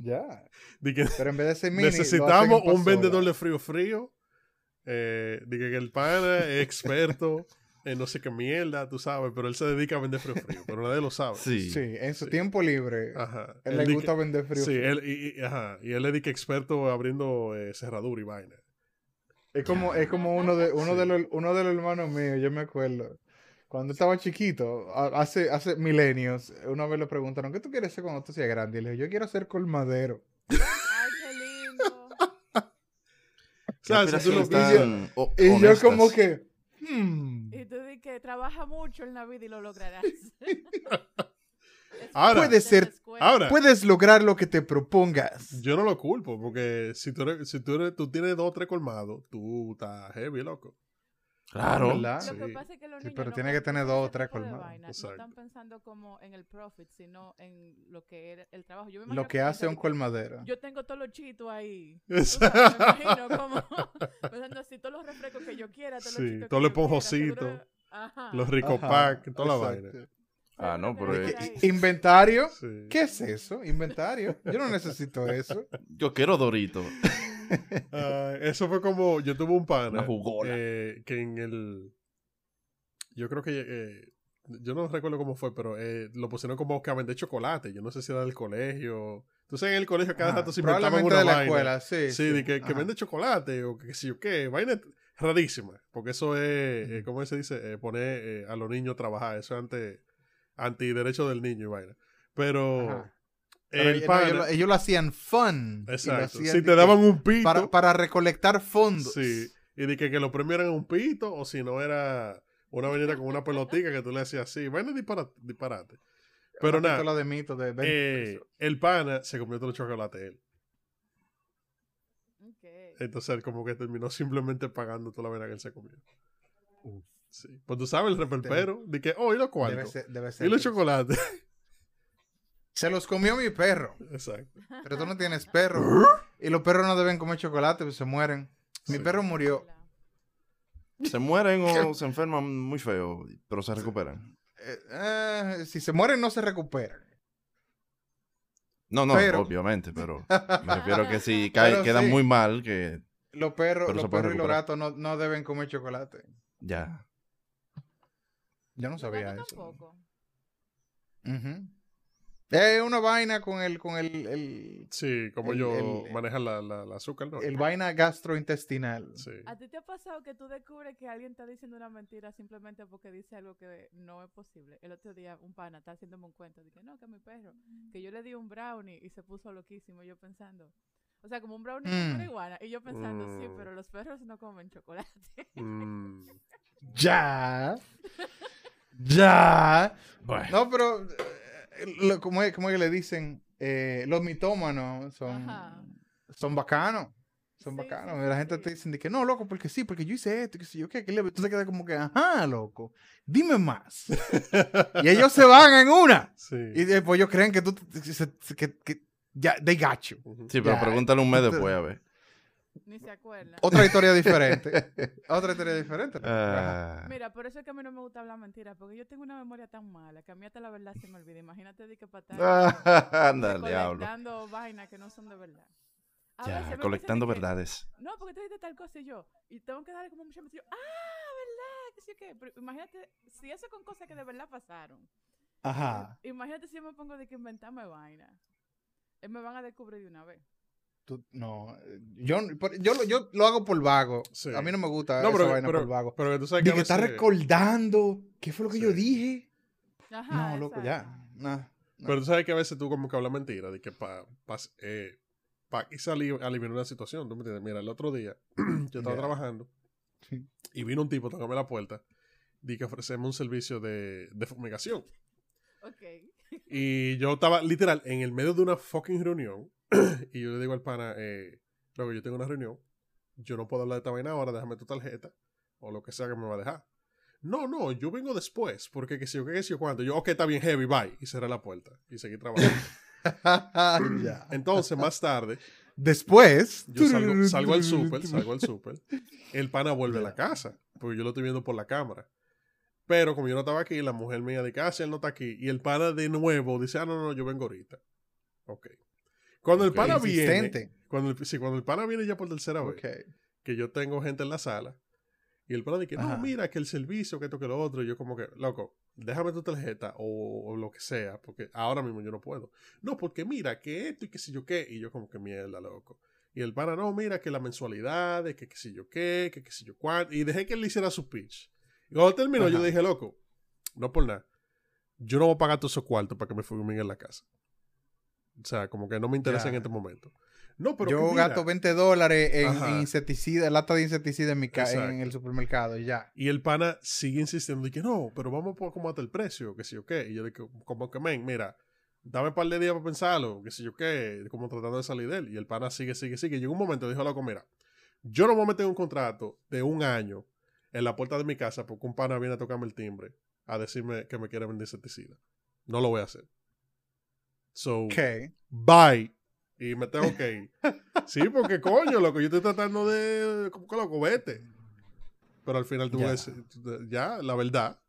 Ya. Pero en vez de ser mini, necesitamos un vendedor de frío frío. Eh, que el pana es experto en no sé qué mierda, tú sabes, pero él se dedica a vender frío frío, pero nadie lo sabe. Sí. Sí, en su Sí. tiempo libre. Ajá. Él Él le gusta que- vender frío. Sí, él, y, y- ajá, y él le dedica experto abriendo eh, cerradura y vaina. Es como, es como uno de, uno, Sí. de los, uno de los hermanos míos, yo me acuerdo. Cuando estaba chiquito, hace, hace milenios, una vez le preguntaron, ¿qué tú quieres ser cuando tú seas grande? Y le dije, yo quiero ser colmadero. Ay, qué lindo. O sea, si tú lo y yo- tan o- Y yo honestas. como que, hmm, Y tú di que trabaja mucho en la vida y lo lograrás. Ahora- parte Puede de ser- ahora- Puedes lograr lo que te propongas. Yo no lo culpo, porque si tú, eres- si tú, eres- tú tienes dos o tres colmados, tú estás heavy, loco. Claro. ¿Verdad? Lo que Sí. pasa es que los Sí, niños pero no tiene que tener en dos o tres Exacto. No están pensando como en el profit, sino en lo que era el trabajo. Yo me Lo que hace un colmadero. Yo tengo todos los chitos ahí. Sabes, me imagino como pensando así, todos los refrescos que yo quiera, todos Sí, los chitos todo que el yo quiera, esponjocito, seguro- Ajá. Los Rico Ajá, Pack, toda la exacto. vaina. Ah, no, pero que eh. ¿Inventario? Sí. ¿Qué es eso? ¿Inventario? Yo no necesito eso. Yo quiero Dorito. Ah, eso fue como, yo tuve un pana eh, que en el, yo creo que, eh, yo no recuerdo cómo fue, pero eh, lo pusieron como que vender chocolate. Yo no sé si era del colegio. Entonces en el colegio cada Ajá, rato se inventaban una de la vaina. escuela, sí. Sí, de que, que vende chocolate o que qué sé yo qué. Vaina rarísima. Porque eso es, eh, ¿cómo se dice? Eh, poner eh, a los niños a trabajar. Eso es ante, antiderecho del niño y vaina. Pero Ajá. El ellos, lo- ellos lo hacían fun. lo exacto. hacían Si te daban un pito... para, para recolectar fondos. Sí. Y de que, que los premios eran un pito o si no era una vainita con una pelotica que tú le hacías así. Vaina dispara- disparate. Pero Una nada, de mito de 20 eh, el pana se comió todos los chocolates él. Ok. Entonces él como que terminó simplemente pagando toda la vaina que él se comió. Sí. Pues tú sabes el reperpero. De que, oh, y los Debe cuartos. ser, debe ser Y los chocolates. Se los comió mi perro. Exacto. Pero tú no tienes perro. y los perros no deben comer chocolate, pues se mueren. Mi Sí. perro murió. Se mueren o se enferman muy feo, pero se recuperan. Eh, eh, si se mueren, no se recuperan. No, no, Pero- obviamente, pero me refiero a que si cae, quedan sí. muy mal, que Los perros, Pero los perros y los gatos no, no deben comer chocolate. ya. Yo no sabía eso. tampoco. Es una vaina con el, con el, el, Sí, como El- yo el- la, la, la azúcar, ¿no? el vaina gastrointestinal. Sí. ¿A ti te ha pasado que tú descubres que alguien está diciendo una mentira simplemente porque dice algo que no es posible? El otro día un pana está haciéndome un cuento. Dije, no, que mi perro, que yo le di un brownie y se puso loquísimo. Yo pensando, o sea, como un brownie Mm. con marihuana. Y yo pensando, sí, Mm. pero los perros no comen chocolate. Mm, Ya. Ya. Bueno. No, pero eh, lo- como es, como es que le dicen, eh, los mitómanos son, Ajá. son bacanos. Son Sí, bacanos. sí, Y la sí, gente sí. te dice que no, loco, porque sí, porque yo hice esto, que sé yo qué, que le... tú te quedas como que, ajá, loco, dime más. y ellos se van en una. sí. Y después ellos creen que tú, que, que ya, they got you. Sí, pero Ya, pregúntale un mes entonces- después, a ver. Ni se acuerda. Otra historia diferente. Otra historia diferente. Ah, Mira, por eso es que a mí no me gusta hablar mentiras, porque yo tengo una memoria tan mala que a mí hasta la verdad se me olvida. Imagínate de que para estar Anda, el diablo. colectando vainas que no son de verdad. A veces Ya, pasa colectando que, verdades. No, porque tú dices tal cosa y yo, y tengo que darle como mucha mención. Ah, ¿verdad? Que sí que. Pero imagínate, si eso con cosas que de verdad pasaron. Ajá. Imagínate si yo me pongo de que inventarme vaina. Eh, me van a descubrir de una vez. Tú- no, yo, por- yo, lo- yo lo hago por vago. Sí. A mí no me gusta No, esa pero, vaina pero, por vago. pero que tú sabes que que está recordando. ¿Qué fue lo que yo dije? Ajá. no, loco, ya. Nah, no. Pero tú sabes que a veces tú como que hablas mentira, de que para pa, eh, pa aliviar una situación, ¿tú me entiendes? Mira, el otro día yo estaba trabajando Sí. y vino un tipo, tocame la puerta, di que ofrecemos un servicio de, de fumigación. Ok. Y yo estaba literal en el medio de una fucking reunión y yo le digo al pana, eh, luego yo tengo una reunión, yo no puedo hablar de esta vaina ahora, déjame tu tarjeta o lo que sea que me va a dejar. No, no, yo vengo después, porque que si yo que si yo cuánto. Yo, ok, está bien, heavy, bye. Y cerré la puerta y seguí trabajando. Entonces, más tarde, Después. yo salgo, salgo al súper, salgo al súper. El pana vuelve a la casa, porque yo lo estoy viendo por la cámara. Pero como yo no estaba aquí, la mujer mía de casa, él no está aquí. Y el pana de nuevo dice, ah, no, no, yo vengo ahorita. Ok. Cuando el pana viene, cuando el, sí, cuando el pana viene ya por tercera vez, que yo tengo gente en la sala, y el pana dice, no, Ajá. mira, que el servicio, que esto, que lo otro, y yo como que, loco, déjame tu tarjeta o, o lo que sea, porque ahora mismo yo no puedo. No, porque mira, que esto y que si yo qué, y yo como que mierda, loco. Y el pana, no, mira, que la mensualidad, que que si yo qué, que que si yo cuánto, y dejé que él le hiciera su pitch. Y cuando terminó, yo Ajá. dije, loco, no por nada, yo no voy a pagar todos esos cuartos para que me fumiguen en la casa. O sea, como que no me interesa Ya. en este momento. No, pero Yo gasto 20 dólares en, insecticida, lata de insecticida en, mi ca- Exacto. en el supermercado y ya. Y el pana sigue insistiendo, y que no, pero vamos por como hasta el precio, que sé yo qué. Y yo digo, como que, men, mira, dame un par de días para pensarlo, que sé yo qué, como tratando de salir de él. Y el pana sigue, sigue, sigue. Llegó un momento, dijo, loco, mira, yo no me voy a meter en un contrato de un año en la puerta de mi casa porque un pana viene a tocarme el timbre a decirme que me quiere vender insecticida. No lo voy a hacer. So, Ok. bye. Y me tengo que ir. Sí, porque coño, loco, yo estoy tratando de. ¿Cómo que loco? Vete. Pero al final tú Ya. ves, ya, la verdad,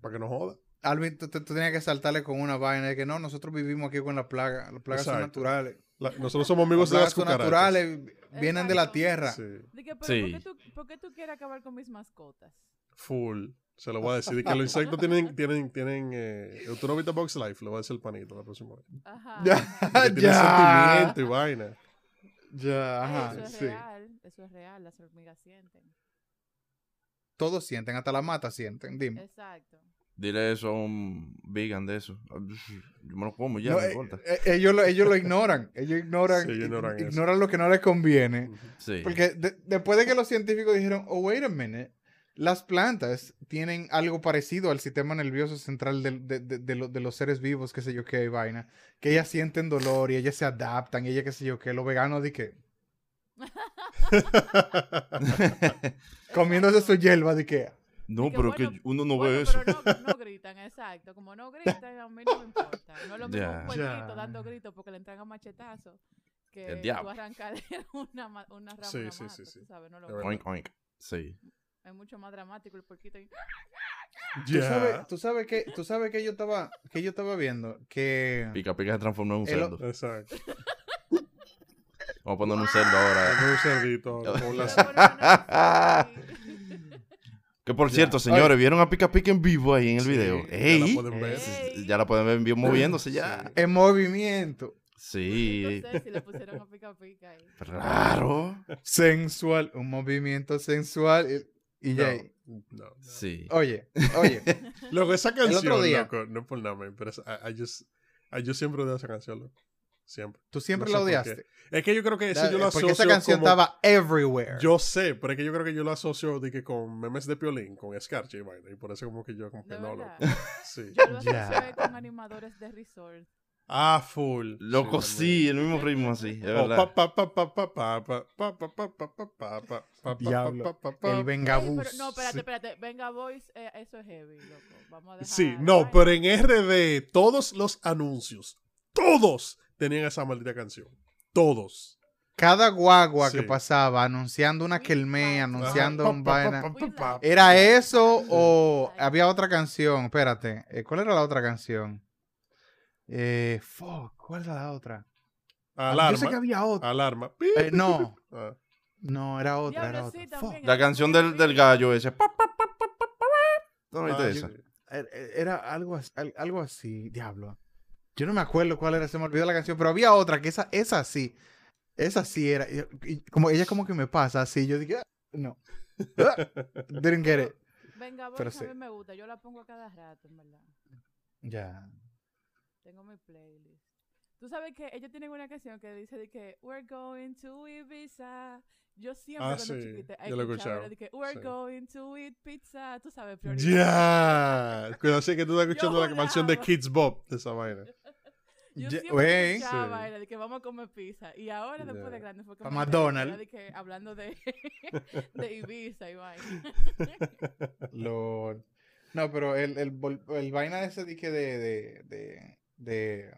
para que no joda. Alvin, tú, tenías que saltarle con una vaina de que no, nosotros vivimos aquí con las plagas. Las plagas son Exacto. naturales. La- nosotros somos Las amigos de plagas las son cucarachas. naturales, vienen de la tierra. Sí, De pero Sí. ¿por, qué tú, por qué tú quieres acabar con mis mascotas? full. Se lo voy a decir. De que los insectos tienen, tienen, tienen, eh, ¿tú no viste Box Life? Lo voy a decir el panito la próxima vez. Ajá. Ya, ya. sentimiento y vaina. Ya, ajá, eso es sí. real, eso es real, las hormigas sienten. Todos sienten, hasta la mata sienten, dime. Exacto. Dile eso a un vegan de eso. Yo me lo como ya, No, no, eh, importa. eh, ellos, lo, ellos lo ignoran. Ellos ignoran, Sí, ignoran lo que no les conviene. Sí. Porque de- después de que los científicos dijeron, oh, wait a minute, las plantas tienen algo parecido al sistema nervioso central de, de- de lo- de los seres vivos, qué sé yo qué, vaina, que ellas sienten dolor y ellas se adaptan, y ellas qué sé yo qué, los veganos de que, comiéndose su hierba de que, no, que pero bueno, que uno no bueno, ve eso. pero no, no gritan, exacto. Como no gritan, a mí no me importa. No es lo mismo Ya. un puerquito Ya. dando gritos porque le entregan machetazos que El tú diablo. arrancarle una, una rama, Sí, sí, sí, sí. tú sabes, no lo Es verdad. Oink, oink. Sí. Es mucho más dramático el puerquito. ahí. tú Ya. sabes, tú sabes que, tú sabes que yo estaba, que yo estaba viendo, que Pica Pica se transformó en un cerdo. Exacto. Vamos a poner un cerdo ahora. Un cerdito. Que por Ya. cierto, señores, ¿vieron a Pica Pica en vivo ahí en el Sí, video? ya la ¡Ey! pueden ver. Ey. Ya la pueden ver en vivo moviéndose ya. Sí. en movimiento, Sí. No sé si le pusieron a pica pica ahí. Claro. sensual, un movimiento sensual, y, y No, ya, no, no. Sí. oye, oye, Loco, esa canción, otro día- loco, no es por nada, man, pero es- I, I just, I- yo siempre odio esa canción, loco. Siempre. tú siempre No la odiaste. Es que yo creo que eso Da- yo lo porque asocio esa canción como- estaba everywhere. Yo sé, pero es que yo creo que yo lo asocio de que con memes de piolín, con escarcha y vaina, y por eso como que yo como que no, verdad. loco. Sí. Yo lo Ya. asocié con animadores de resort. Ah, full. Loco, sí, el mismo ritmo así. Diablo, no, espérate, espérate. Venga, Boys, eso es heavy, Sí, no, pero en RD todos los anuncios, todos tenían esa maldita canción. Todos. Cada guagua que pasaba anunciando una anunciando un vaina. ¿Era eso o había otra canción? Espérate, ¿cuál era la otra canción? Eh, fuck, ¿cuál era la otra? Alarma. Yo sé que había otra. Alarma. Eh, no, Ah. no, era otra, era Diablo, otra. sí, Fuck. también. La canción del, del gallo ese. ¿No Ah, viste sí. esa? Era- algo, as- al- algo así, diablo. Yo no me acuerdo cuál era, se me olvidó la canción, pero había otra que esa, esa sí. Esa sí era. y- y como ella como que me pasa así, yo dije, "Ah, no. Ah, Didn't get it. Venga, Pero Boys a sí. mí me gusta. Yo la pongo a cada rato, en verdad. Ya. Tengo mi playlist. Tú sabes que ellos tienen una canción que dice de que We're going to Ibiza. Yo siempre Ah, cuando sí, chiquita yo lo he escuchaba de que We're sí. going to eat pizza. Tú sabes, prioridad. Ya. Cuidado, sé que tú estás escuchando la canción de. Kids Bob de esa vaina. Yo Ya- siempre escuchaba Sí. era de que vamos a comer pizza. Y ahora, después de grande, fue que McDonald's. de que hablando de, de Ibiza y vaina. Lord. No, pero el, el, el vaina ese de, de, de, de,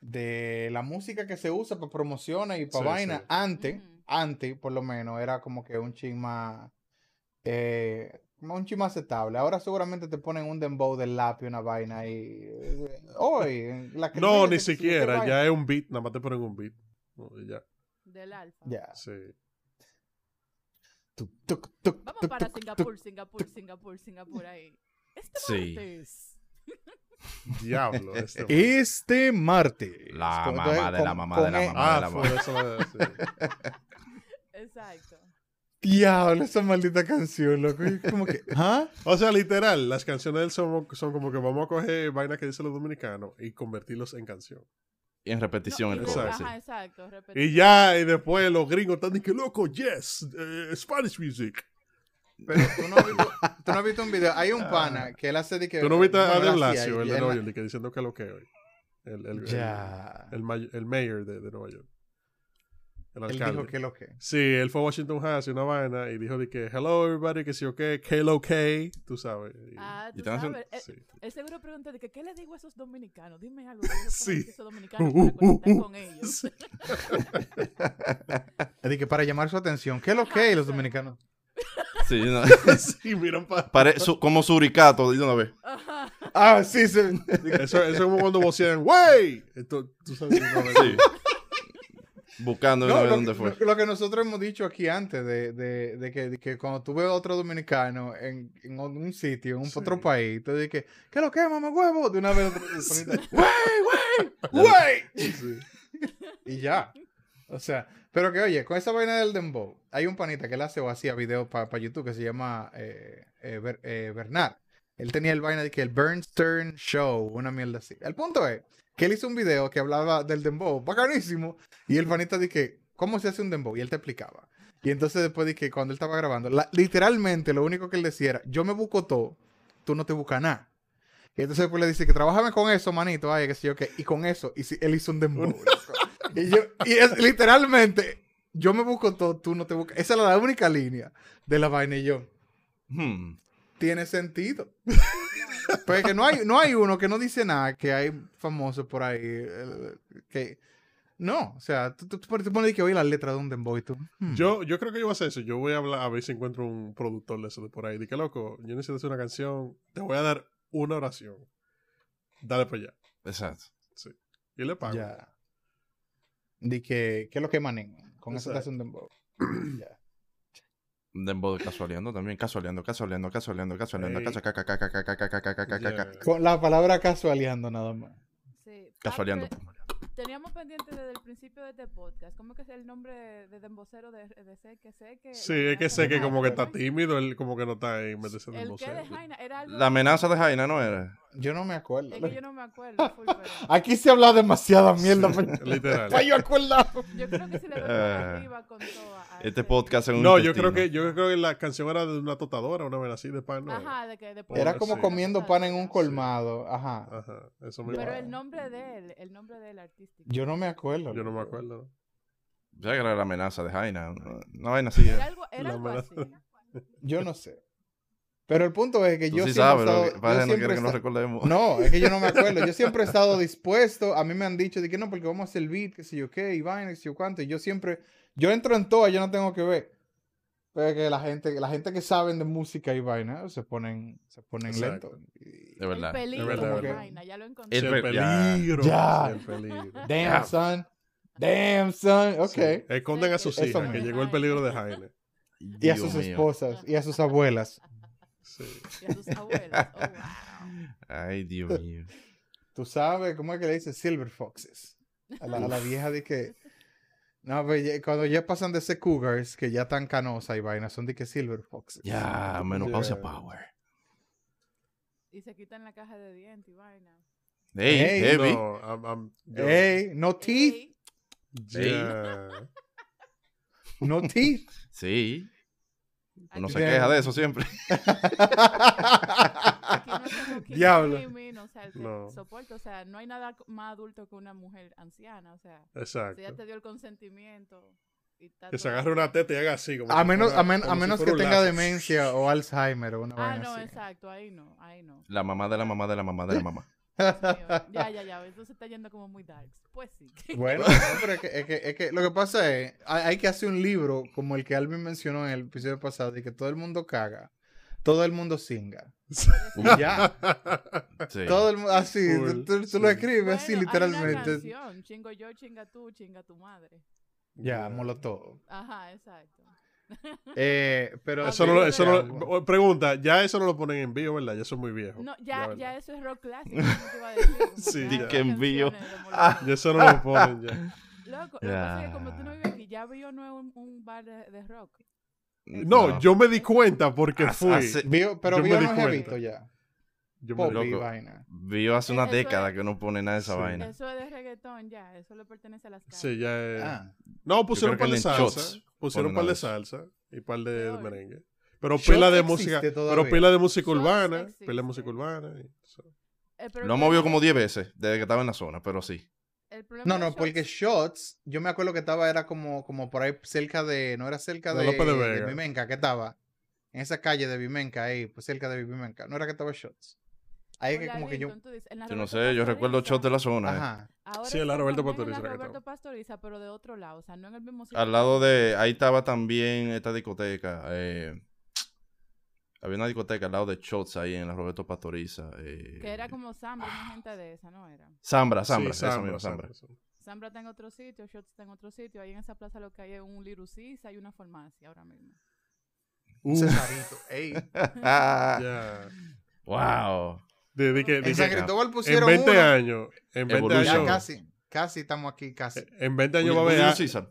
de la música que se usa para promociones y para Sí, vaina, sí. antes, Ujú. antes por lo menos, era como que un chin más, eh, un aceptable. Ahora seguramente te ponen un dembow del lápiz, una vaina y... eh, Hoy, la que No, ni siquiera. Ya es un beat. Nada más te ponen un beat. No, Ya. Del alfa. Ya. Sí. Vamos para. Singapur, Singapur, Singapur, Singapur ahí. Este Sí. martes. Diablo. Este Este martes. La Con- mamá de la mamá con de la e- mamá. Ah, de la mamá. eso. sí. Exacto. Diablo, esa maldita canción, loco. Y como que, ¿ah? O sea, literal, las canciones de él son, son como que vamos a coger vainas que dicen los dominicanos y convertirlos en canción. en repetición el y cover, Exacto. sí. Ajá, exacto. Y ya, y después los gringos están diciendo, loco, yes, eh, Spanish music. Pero tú no, has visto, tú no has visto un video. Hay un pana que él hace de que. Tú no viste a De él Blasio, el de él- Nueva York, de que diciendo que lo que hoy. El, el, el- Ya. el, may- el mayor de, de Nueva York. El Él alcalde. dijo que lo que. Sí, él fue a Washington Heights y una vaina y dijo de que hello everybody, que sí o qué, K-Lo K, tú sabes. Y- Ah, Y tú sabes. sí. Él, él seguro pregunta de que, ¿qué le digo a esos dominicanos? Dime algo. que Sí. esos dominicanos Uh, uh, uh, uh. con ellos. Sí. Es de que para llamar su atención. ¿Qué es lo que hay los dominicanos? Sí, no. sí, miran para... Pare- su- como suricato de una vez. Ajá. Ah, sí, sí. Eso, eso es como cuando vocean, ¡Wey! Esto, tú sabes, Sí. Buscando de No, una vez lo, dónde fue. lo- lo que nosotros hemos dicho aquí antes, de, de, de que, de que cuando tú ves a otro dominicano en, en un sitio, en un Sí. otro país, tú dices, ¿qué es lo que es, mamá huevo? De una vez, otro- Sí. ¡Wey, wey! ¡Wey! sí. Y ya. O sea, pero que oye, con esa vaina del dembow, hay un panita que él hace o hacía videos para YouTube que se llama eh, eh, Ber- eh, Bernard. Él tenía el vaina de que el Bernstern Show, una mierda así. El punto es que él hizo un video que hablaba del dembow, bacanísimo, y el panita dije, ¿cómo se hace un dembow? Y él te explicaba. Y entonces después de que cuando él estaba grabando, la- literalmente lo único que él decía era, yo me busco todo, tú no te buscas nada. Y entonces después le dice que trabajame con eso, manito, ay, qué sé yo qué. Y con eso, y si- él hizo un dembow. y, yo, y es literalmente, yo me busco todo, tú no te buscas. Esa era la única línea de la vaina y yo. Hmm. Tiene sentido. Pues que no hay, no hay uno que no dice nada, que hay famosos por ahí. eh, que no, o sea, tú, tú, tú pones- tú pones que oye la letra de un dembow y tú. hmm. Yo, yo creo que yo voy a hacer eso. Yo voy a hablar a ver si encuentro un productor de eso de por ahí. Dije, loco, yo necesito hacer una canción. Te voy a dar una oración. Dale para allá. Exacto. Y le pago. Ya de que, ¿qué es lo que manejan? Con eso te hace un dembow. yeah. Un dembow de casualeando también, casualeando, casualeando, casualeando, casualeando, Con la palabra casualeando nada más. Sí. Casualeando. Teníamos pendiente desde el principio de este podcast. ¿Cómo que es el nombre de dembocero de, de sé que sé que? Sí, es que sé que como que está tímido, él como que no está ahí. El de Jaina La amenaza de Jaina, ¿no era? Yo no me acuerdo. Es que yo no me acuerdo. full, pero Aquí se habla demasiada mierda. Sí, literal. pa' yo yo creo que si le Ah. arriba con todo. a Este podcast es un No, yo creo que yo creo que la canción era de una totadora, una vez así de pan. ¿no? Ajá, de que de Era Sí. como comiendo pan en un colmado. Ajá. Ajá, eso me Pero el nombre de él, el nombre del artístico. Yo no me acuerdo. Yo no me acuerdo. Ya que era la amenaza de Jaina. Una vaina así. Era ¿eh? algo, era algo así. Yo no sé. Pero el punto es que Tú yo sí siempre sabes, he estado- que yo no he que nos recordemos. No, es que yo no me acuerdo. Yo siempre he estado dispuesto. A mí me han dicho de que no, porque vamos a hacer el beat, que sé yo qué, y vaina, que sé yo cuánto. Y yo siempre, yo entro en todas, yo no tengo que ver. Pero que la gente, la gente que saben de música y vaina se ponen, se ponen Exacto. lentos. Y- De verdad. El peligro verdad, de verdad. vaina, ya lo encontré. El peligro. Ya. el peligro. Damn, son. Damn, son. Ok. Sí. Esconden a sus hijas, que llegó el peligro de Jaime. Y a sus mío. esposas y a sus abuelas. Sí. Y a sus abuelas. Oh, wow. Ay, Dios mío. Tú sabes, ¿cómo es que le dicen? Silver Foxes. A la, a la vieja de que. No, pero ya- cuando ya pasan de ser cougars, que ya tan canosas y vainas, son de que Silver Foxes. Ya, menopausia Yeah. power. Y se quitan la caja de dientes y vaina. Hey, Ey, heavy. No, I'm- I'm- yo- Ey, no teeth, no teeth. Sí. Uno aquí- se queja de eso siempre. Aquí no Diablo. Jong-un, o sea, el que No. soporta, o sea, no hay nada más adulto que una mujer anciana, o sea, si Exacto. ella te dio el consentimiento y está Que se agarre una teta y haga así. Como A si menos, fuera- a, men- como a si menos que fuera un tenga lazo. demencia o Alzheimer o una Ah, no, así. exacto, ahí no, ahí no. La mamá de la mamá de la mamá de la mamá. Dios mío. Ya, ya, ya, eso se está yendo como muy dark. Pues sí. Bueno, no, pero es que, es, que, es que lo que pasa es, hay, hay que hacer un libro como el que Alvin mencionó en el episodio pasado, de que todo el mundo caga, todo el mundo singa. Ya, Sí. todo el mundo, así, Full, tú, tú- tú sí. lo escribes Bueno, así hay una literalmente. canción, chingo yo, chinga tú, chinga tu madre. Ya, molotov. Ajá, exacto. Eh, pero Eso no no, lo- eso no, pregunta, ya eso no lo ponen en vivo, ¿verdad? Ya eso es muy viejo. No, ya, ya eso es rock clásico. Sí, que ya. Ah. Ya eso no lo ponen ya. Loco, lo que pasa es que como tú no Ya. vives aquí, ya vio no es un, un bar de, de rock. No, yo me di cuenta porque fui. hace- Vio, pero Yo Vio me di no es cuenta. jevito ya. Yo me Pop digo, y loco. vaina. Vio hace una Eso década es- que no pone nada de esa Sí. vaina. Eso es de reggaetón ya, eso le pertenece a las calles. Sí, ya es- Ah, No, pusieron creo par de salsa. Shots Pusieron ponen par de salsa y par de, merengue. Pero Shots pila de música. Pero todavía. pila de música Shots urbana. existe. Pila de música urbana. y so- Lo movido como 10 veces desde que estaba en la zona, pero sí. el No, no, Shots- porque Shots, yo me acuerdo que estaba, era como, como por ahí cerca de, no era cerca De de, de. Vimenca, que estaba, en esa calle de Vimenca, ahí, pues cerca de Vimenca, no era que estaba Shots. Ahí es que como que yo, Linton, tú dices, en la Yo no sé, yo recuerdo shots de la zona. eh. ajá, ahora Sí, en la está Roberto Pastoriza En la que Roberto. Pastoriza, pero de otro lado, o sea, no en el mismo sitio. Al lado de. Ahí estaba también esta discoteca. eh, había una discoteca al lado de Shots ahí en la Roberto Pastoriza. eh, Que era como Sambra, una gente de esa, ¿no era? Zambra, Sí, Zambra, esa Zambra, misma, Zambra. Zambra, Zambra. Está en otro sitio, Shots está en otro sitio. Ahí en esa plaza lo que hay es un Little Sisa y una farmacia ahora mismo. Uh, Cesarito, ey. Ah, ya. wow. De- de que- de En San Cristóbal en pusieron 20 uno, años. En 20 Evolution. ya años. casi, casi estamos aquí, casi, En 20 años va a haber.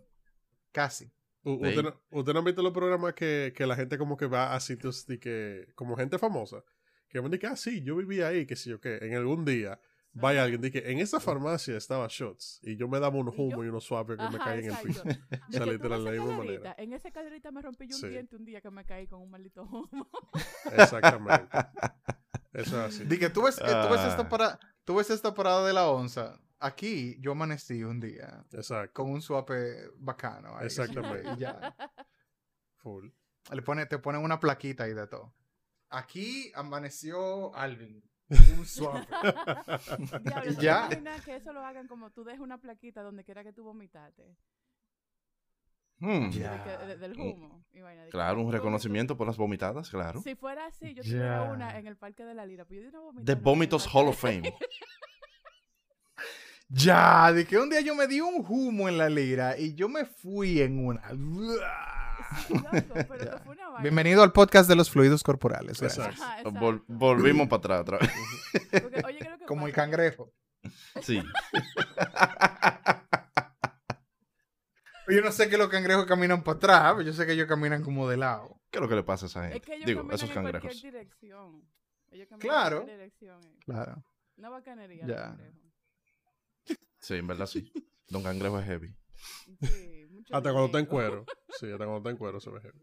Casi. U-. ¿Usted no, usted no ha visto los programas que, que la gente como que va a sitios de que, como gente famosa, que me dice, ah, sí, yo vivía ahí, que sí o qué, en algún día vaya alguien que en esa farmacia estaba shots y yo me daba unos ¿Y yo? humo y unos suaves que me Ajá, caían en el piso. De O sea, literal, la misma manera. En esa calerita me rompí yo un Sí. diente un día que me caí con un maldito humo. Exactamente. Eso es así. Di que tú ves, eh, tú ves esta Ah. para, tú ves esta parada de la onza, aquí yo amanecí un día Exacto. con un suape bacano. ahí, Exactamente. Y ya. Full. Le pone, te ponen una plaquita ahí de todo. Aquí amaneció Alvin. Un suave. Diablo, Y ¿tú ya. imaginas que eso lo hagan como tú dejes una plaquita donde quiera que tú vomitaste? Hmm, Ya. De que- de- del humo. y vaina, de que Claro, un reconocimiento por las vomitadas, claro. Si fuera así, yo tuviera una en el Parque de la Lira. Pero yo una The Parque Hall of Fame. Ya, de que un día yo me di un humo en la lira y yo me fui en una. Fue una vaina. Bienvenido al podcast de los fluidos corporales. gracias. Exacto. Ajá, Vol- exacto. volvimos para atrás otra vez. Porque, oye, ¿qué es lo que Como el cangrejo. Sí. Yo no sé que los cangrejos caminan para atrás, pero yo sé que ellos caminan como de lado. ¿Qué es lo que le pasa a esa gente? Es que ellos Digo, caminan esos en cualquier cangrejos. dirección. Ellos caminan Claro. en cualquier dirección. eh. Claro. Una bacanería. Ya. Sí, en verdad sí. Don Cangrejo es heavy. Sí, mucho Hasta cuando está en cuero. Sí, hasta cuando está en cuero se ve heavy.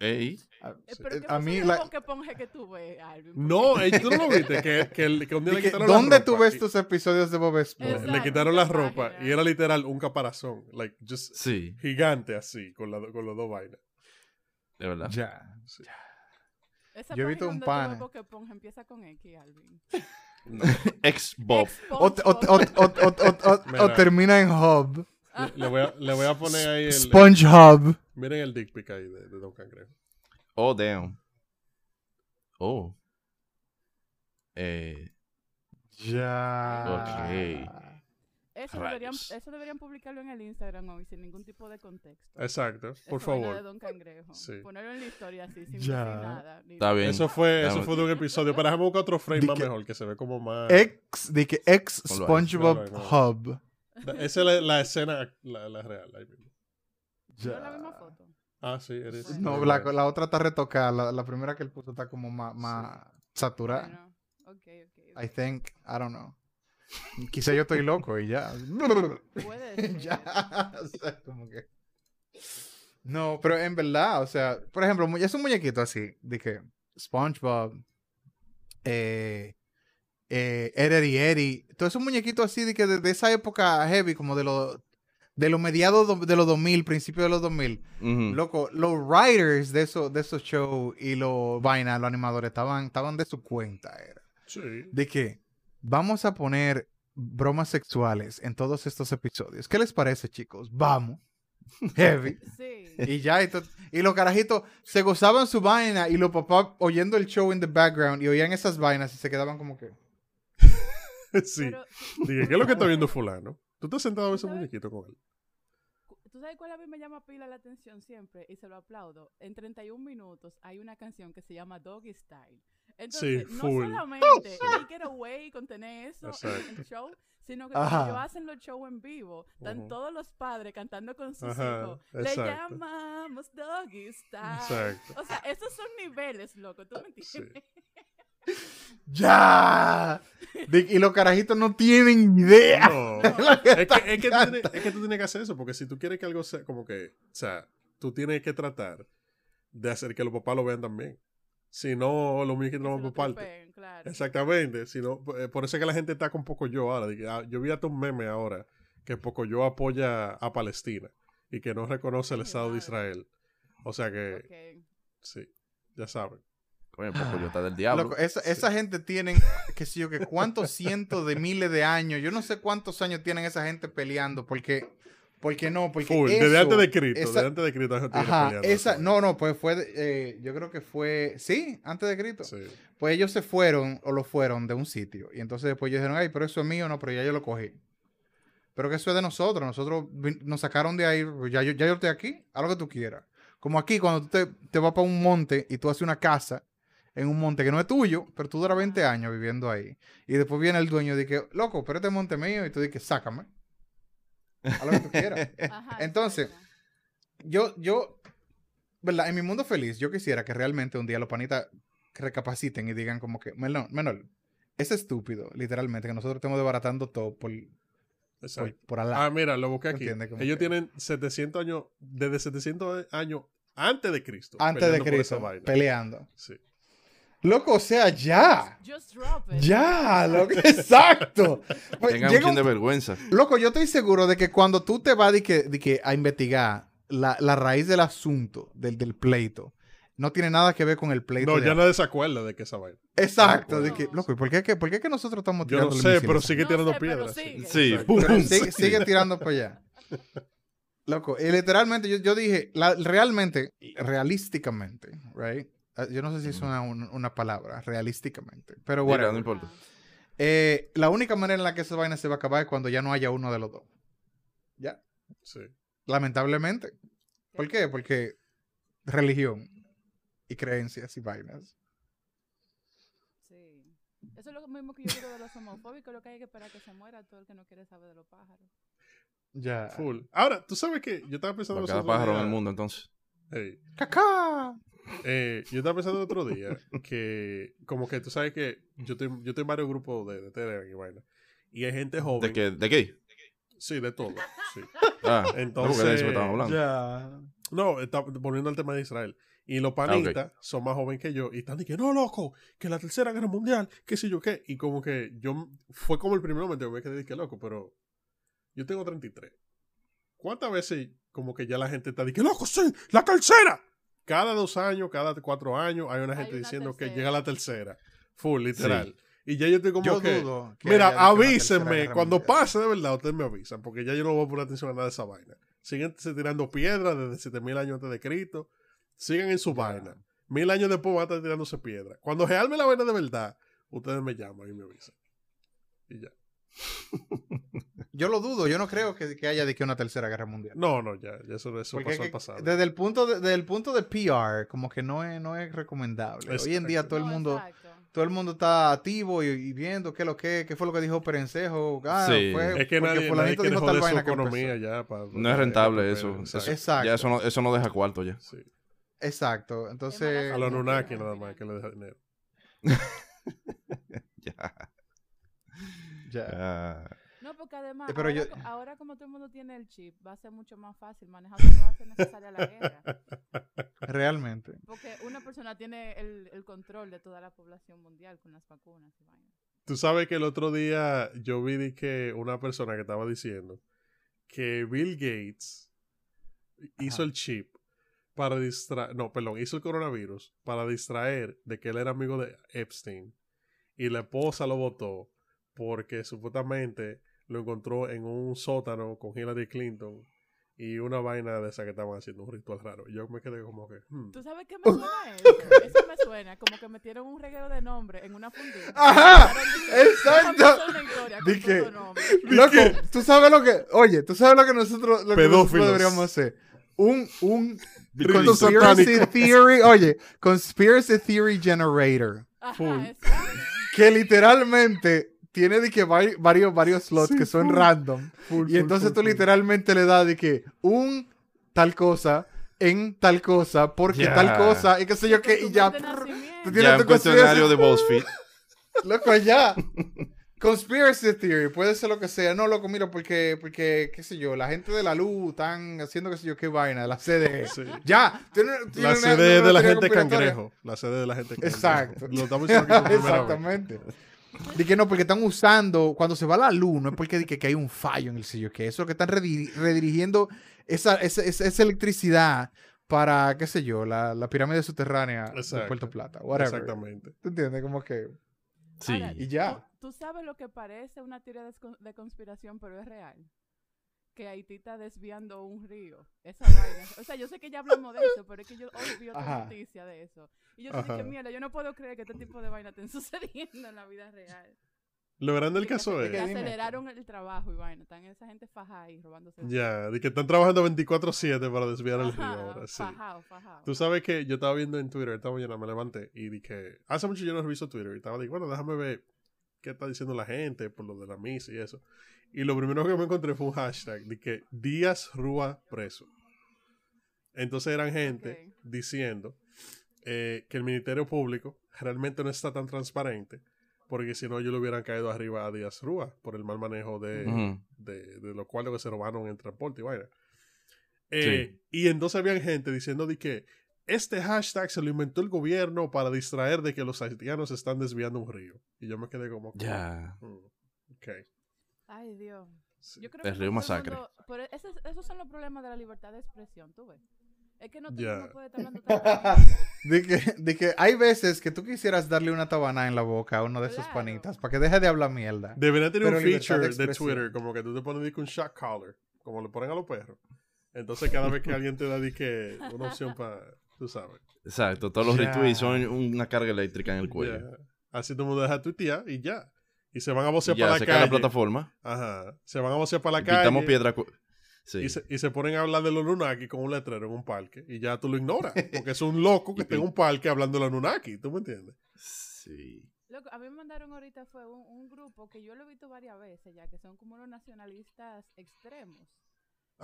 Ey, A, Eh, pero ¿qué a mí, la- que ponje que tú ves, Alvin? No, eh, tú no lo viste. Que, que, que un día de le que, quitaron la ¿dónde ropa tú ves y- tus episodios de Bob Esponja? Exacto, Le quitaron la ropa página. y era literal un caparazón. Like, just sí, gigante así, con, la, con los dos vainas. de verdad. Ya. Sí. Esa Yo he visto un pana. Bob Esponja empieza con X, Alvin. No. Ex Bob. O, o- o- o- o- termina en Hub. Le, le voy a, le voy a poner ahí el. SpongeHub. miren el dick pic ahí de, de Don Cangrejo. Oh, damn. Oh. Eh, Ya. Ok. Eso deberían, eso deberían publicarlo en el Instagram hoy sin ningún tipo de contexto. Exacto, por vaina de favor. Don Cangrejo. Sí. Ponerlo en la historia así, sin Ya. decir nada. ni- está bien. Eso fue, eso fue de un episodio. Pero déjame buscar otro frame más que- mejor, que se ve como más. Ex, de que ex. SpongeBob Hub. Esa es la, la escena, la, la real. ahí mismo. ¿No es la misma foto? Ah, sí, eres. No, la, la otra está retocada. La, la primera que él puso está como más, más saturada. Bueno, ok, ok. ok. I think, I don't know. Quizá yo estoy loco y ya. Puede ser. ya. O sea, como que. No, pero en verdad, o sea, por ejemplo, es un muñequito así, de que SpongeBob, eh, eh, Eddie, todo es un muñequito así de que de, de esa época heavy, como de los de los mediados do- de los 2000, principios de los 2000. Ujú. Loco, los writers de esos de esos shows y los vainas, los animadores estaban estaban de su cuenta, era. Sí. De que vamos a poner bromas sexuales en todos estos episodios. ¿Qué les parece, chicos? Vamos. Heavy. Sí. Y ya, y, y los carajitos se gozaban su vaina y los papás oyendo el show en the background y oían esas vainas y se quedaban como que. sí. Pero, Dije, ¿qué es lo que está viendo Fulano? Tú estás sentado a ver ese muñequito con él. ¿Tú sabes cuál a mí me llama pila la atención siempre? Y se lo aplaudo. En 31 minutos hay una canción que se llama Doggy Style. Entonces, Sí, no solamente they get away con tener eso en el show, sino que Ajá. cuando hacen los shows en vivo, están todos los padres cantando con sus Ajá, hijos. exacto. Le llamamos Doggy Style. Exacto. O sea, esos son niveles, loco. ¿Tú me entiendes? Ya. De- y los carajitos no tienen idea. No. es, que, es, que tú tienes, es que tú tienes que hacer eso, porque si tú quieres que algo sea como que, o sea, tú tienes que tratar de hacer que los papás lo vean también. Si no, los muñequitos no van lo por parte. claro. Exactamente. Si no, eh, por eso es que la gente está con Poco Yo ahora. de que, ah, yo vi hasta un meme ahora que Poco Yo apoya a Palestina y que no reconoce el Estado de. Israel. O sea que, sí, ya saben. Coño, del diablo. Loco, esa, esa gente tienen, qué sé yo, que cuántos cientos de miles de años. Yo no sé cuántos años tienen esa gente peleando. Porque, porque no, porque Full. eso, desde antes de Cristo. esa- desde antes de Cristo. Ajá, peleando, esa, no, no, pues fue, de- eh, yo creo que fue, sí, antes de Cristo. Sí. Pues ellos se fueron o lo fueron de un sitio. Y entonces después ellos dijeron, ay, pero eso es mío, no, pero ya yo lo cogí. Pero que eso es de nosotros. Nosotros nos sacaron de ahí, pues ya yo, ya yo estoy aquí, haz lo que tú quieras. Como aquí, cuando tú te, te vas para un monte y tú haces una casa en un monte que no es tuyo, pero tú duras 20 años viviendo ahí. Y después viene el dueño y dice, loco, pero este monte mío. Y tú dices, sácame. Haz lo que tú quieras. Ajá, Entonces, yo, yo, ¿verdad? En mi mundo feliz, yo quisiera que realmente un día los panitas recapaciten y digan como que, menor, menor, es estúpido, literalmente, que nosotros estemos desbaratando todo por, por, Exacto. por Alá. Ah, mira, lo busqué aquí. Ellos que- tienen 700 años, desde 700 años antes de Cristo. antes de Cristo, peleando. Sí. Loco, o sea, ya. Just drop it. Ya, loco, exacto. Pues, Tengan un llega chin de un- vergüenza. Loco, yo estoy seguro de que cuando tú te vas de que, de que a investigar la, la raíz del asunto, del, del pleito, no tiene nada que ver con el pleito. No, de ya no se acuerda de que esa vaina. Exacto, de No. que, loco, ¿y por qué, que- por qué que nosotros estamos Yo no tirando sé, pero sigue No tirando sé, pero piedras. sigue. Sí, pum. sigue, sigue tirando para allá. Loco, y literalmente yo, yo dije, la- realmente, realísticamente, right? Ah, Yo no sé si es una, un- una palabra, realísticamente, pero bueno, no importa. eh, la única manera en la que esa vaina se va a acabar es cuando ya no haya uno de los dos. Ya, Sí. lamentablemente. ¿Por qué? Porque religión y creencias y vainas. Sí. Eso es lo mismo que yo digo de los homofóbicos, lo que hay que esperar que se muera todo el que no quiere saber de los pájaros. Ya. Full. Ahora, tú sabes que yo estaba pensando cada pájaro en el mundo, entonces. Ey, ¡Cacá! Eh, yo estaba pensando el otro día que, como que tú sabes que yo estoy, yo estoy en varios grupos de, de Telegram y vaina. Y hay gente joven. ¿De qué? ¿De qué? Sí, de todo. Sí. Ah, Entonces- de eso que hablando. Ya. No, está, volviendo al tema de Israel. Y los panitas son más jóvenes que yo. Y están diciendo, no, loco, que la tercera guerra mundial, qué sé yo qué. Y como que yo, fue como el primer momento que me quedé, que loco, pero yo tengo 33. ¿Cuántas veces como que ya la gente está diciendo, loco, sí, la tercera? Cada dos años, cada cuatro años, hay una Hay gente una diciendo que llega la tercera. Full, literal. Y ya yo estoy como Yo que... dudo. que Mira, avísenme. Cuando mundial. pase de verdad, ustedes me avisan. Porque ya yo no voy a poner atención a nada de esa vaina. Siguen tirando piedras desde 7000 años antes de Cristo. Sigan en su vaina. Mil años después van a estar tirándose piedras. Cuando se arme la vaina de verdad, ustedes me llaman y me avisan. Y ya. Yo lo dudo, yo no creo que, que haya de que una tercera guerra mundial. No, no, ya. ya eso eso pasó es al pasado. desde el punto de, desde el punto de PR, como que no es, no es recomendable. Hoy en día todo el mundo, todo el mundo está activo y, y viendo qué lo que, qué fue lo que dijo Perencejo. Ah, Sí. fue Es que nadie, nadie dijo tal vaina economía ya. pa- No es rentable eso. Exacto. Eso- Exacto. Ya eso no, eso no deja cuarto ya. Sí. Exacto. Entonces, A los Anunnaki nada más que le deja dinero. Ya. Ya. No, porque además, Eh, pero ahora, yo- ahora como todo el mundo tiene el chip, va a ser mucho más fácil manejarlo, no va a ser necesaria la guerra. realmente. Porque una persona tiene el, el control de toda la población mundial con las vacunas. Tú sabes que el otro día yo vi de que una persona que estaba diciendo que Bill Gates hizo Ajá. el chip para distraer, no, perdón, hizo el coronavirus para distraer de que él era amigo de Epstein y la esposa lo votó porque supuestamente lo encontró en un sótano con Hillary Clinton y una vaina de esa que estaban haciendo, un ritual raro. Y yo me quedé como que, hmm, ¿Tú sabes qué me suena eso? Eso me suena como que metieron un reguero de nombre en una fundita. Ajá, exacto. déjame hacer una historia con Di que- todo nombre. Loco, tú sabes lo que, oye, tú sabes lo que nosotros, lo que nosotros deberíamos hacer. Un, un conspiracy theory, oye, conspiracy theory generator. Ajá, que literalmente tiene de que vari- varios, varios slots Sí, que son full. random. full, Y full, entonces full, tú full. literalmente le das de que un tal cosa en tal cosa, porque tal cosa, y qué sé yo qué, y ya. Tú tienes Ya tu un cuestionario de BuzzFeed. Loco, ya. Conspiracy theory, puede ser lo que sea. No, loco, mira, porque, porque, qué sé yo, la gente de la luz están haciendo qué sé yo qué vaina, la sede. Sí. Ya. tiene- tiene La una de la gente cangrejo. La sede de la gente cangrejo. Exacto. Lo estamos diciendo aquí por primera vez. Di que no, porque están usando, cuando se va la luz, no es porque di que, que hay un fallo en el sello, que eso que están rediri- redirigiendo esa, esa, esa- esa electricidad para, qué sé yo, la, la pirámide subterránea de Exacto. Puerto Plata, whatever. Exactamente. ¿Tú entiendes? Como que... Sí. Ahora, Y ya. ¿tú, tú sabes lo que parece una teoría de, cons- de conspiración, pero es real. Que Haití está desviando un río. Esa vaina. O sea, yo sé que ya hablamos de eso, pero es que yo hoy vi otra noticia de eso. Y yo dije, mierda, yo no puedo creer que este tipo de vaina estén sucediendo en la vida real. Lo grande que caso es. que aceleraron el trabajo y vaina. Están esa gente fajada ahí robándose. Ya, de que están trabajando 24-7 para desviar el río ahora, sí. Fajado, fajado. Tú sabes que yo estaba viendo en Twitter esta mañana, me levanté y dije, hace mucho yo no reviso Twitter y estaba diciendo, bueno, déjame ver qué está diciendo la gente por lo de la misa y eso. Y lo primero que me encontré fue un hashtag de que Díaz Rúa preso. Entonces eran gente diciendo eh, que el Ministerio Público realmente no está tan transparente porque si no ellos le hubieran caído arriba a Díaz Rúa por el mal manejo de, Ujú. de, de los cuales que se robaron en transporte y vaina. Eh, Y entonces habían gente diciendo de que este hashtag se lo inventó el gobierno para distraer de que los haitianos están desviando un río. Y yo me quedé como... Ya. mm, ok. Ay, Dios. Sí. Yo creo El que río masacre. mundo- pero esos, esos son los problemas de la libertad de expresión, tú ves. Es que no Ya. el mundo puede estar hablando De que, de que hay veces que tú quisieras darle una tabana en la boca a uno de esos Claro. panitas para que deje de hablar mierda. Debería tener Pero un feature de de. Twitter, como que tú te pones un shot collar, como le ponen a los perros. Entonces cada vez que alguien te da que una opción para, tú sabes. Exacto. Todos los Ya. retweets son una carga eléctrica en el cuello. Ya. Así todo el mundo deja tuitear y ya. Y se van a vocear para se la cae la calle. plataforma. Ajá. Se van a vocear para la y calle. Piedra. Sí. Y se, y se ponen a hablar de los Lunaki con un letrero en un parque. Y ya tú lo ignoras. Porque es un loco que está en un parque hablando de los Lunaki. ¿Tú me entiendes? Sí. Loco, a mí me mandaron ahorita fue un, un grupo que yo lo he visto varias veces ya, que son como unos nacionalistas extremos.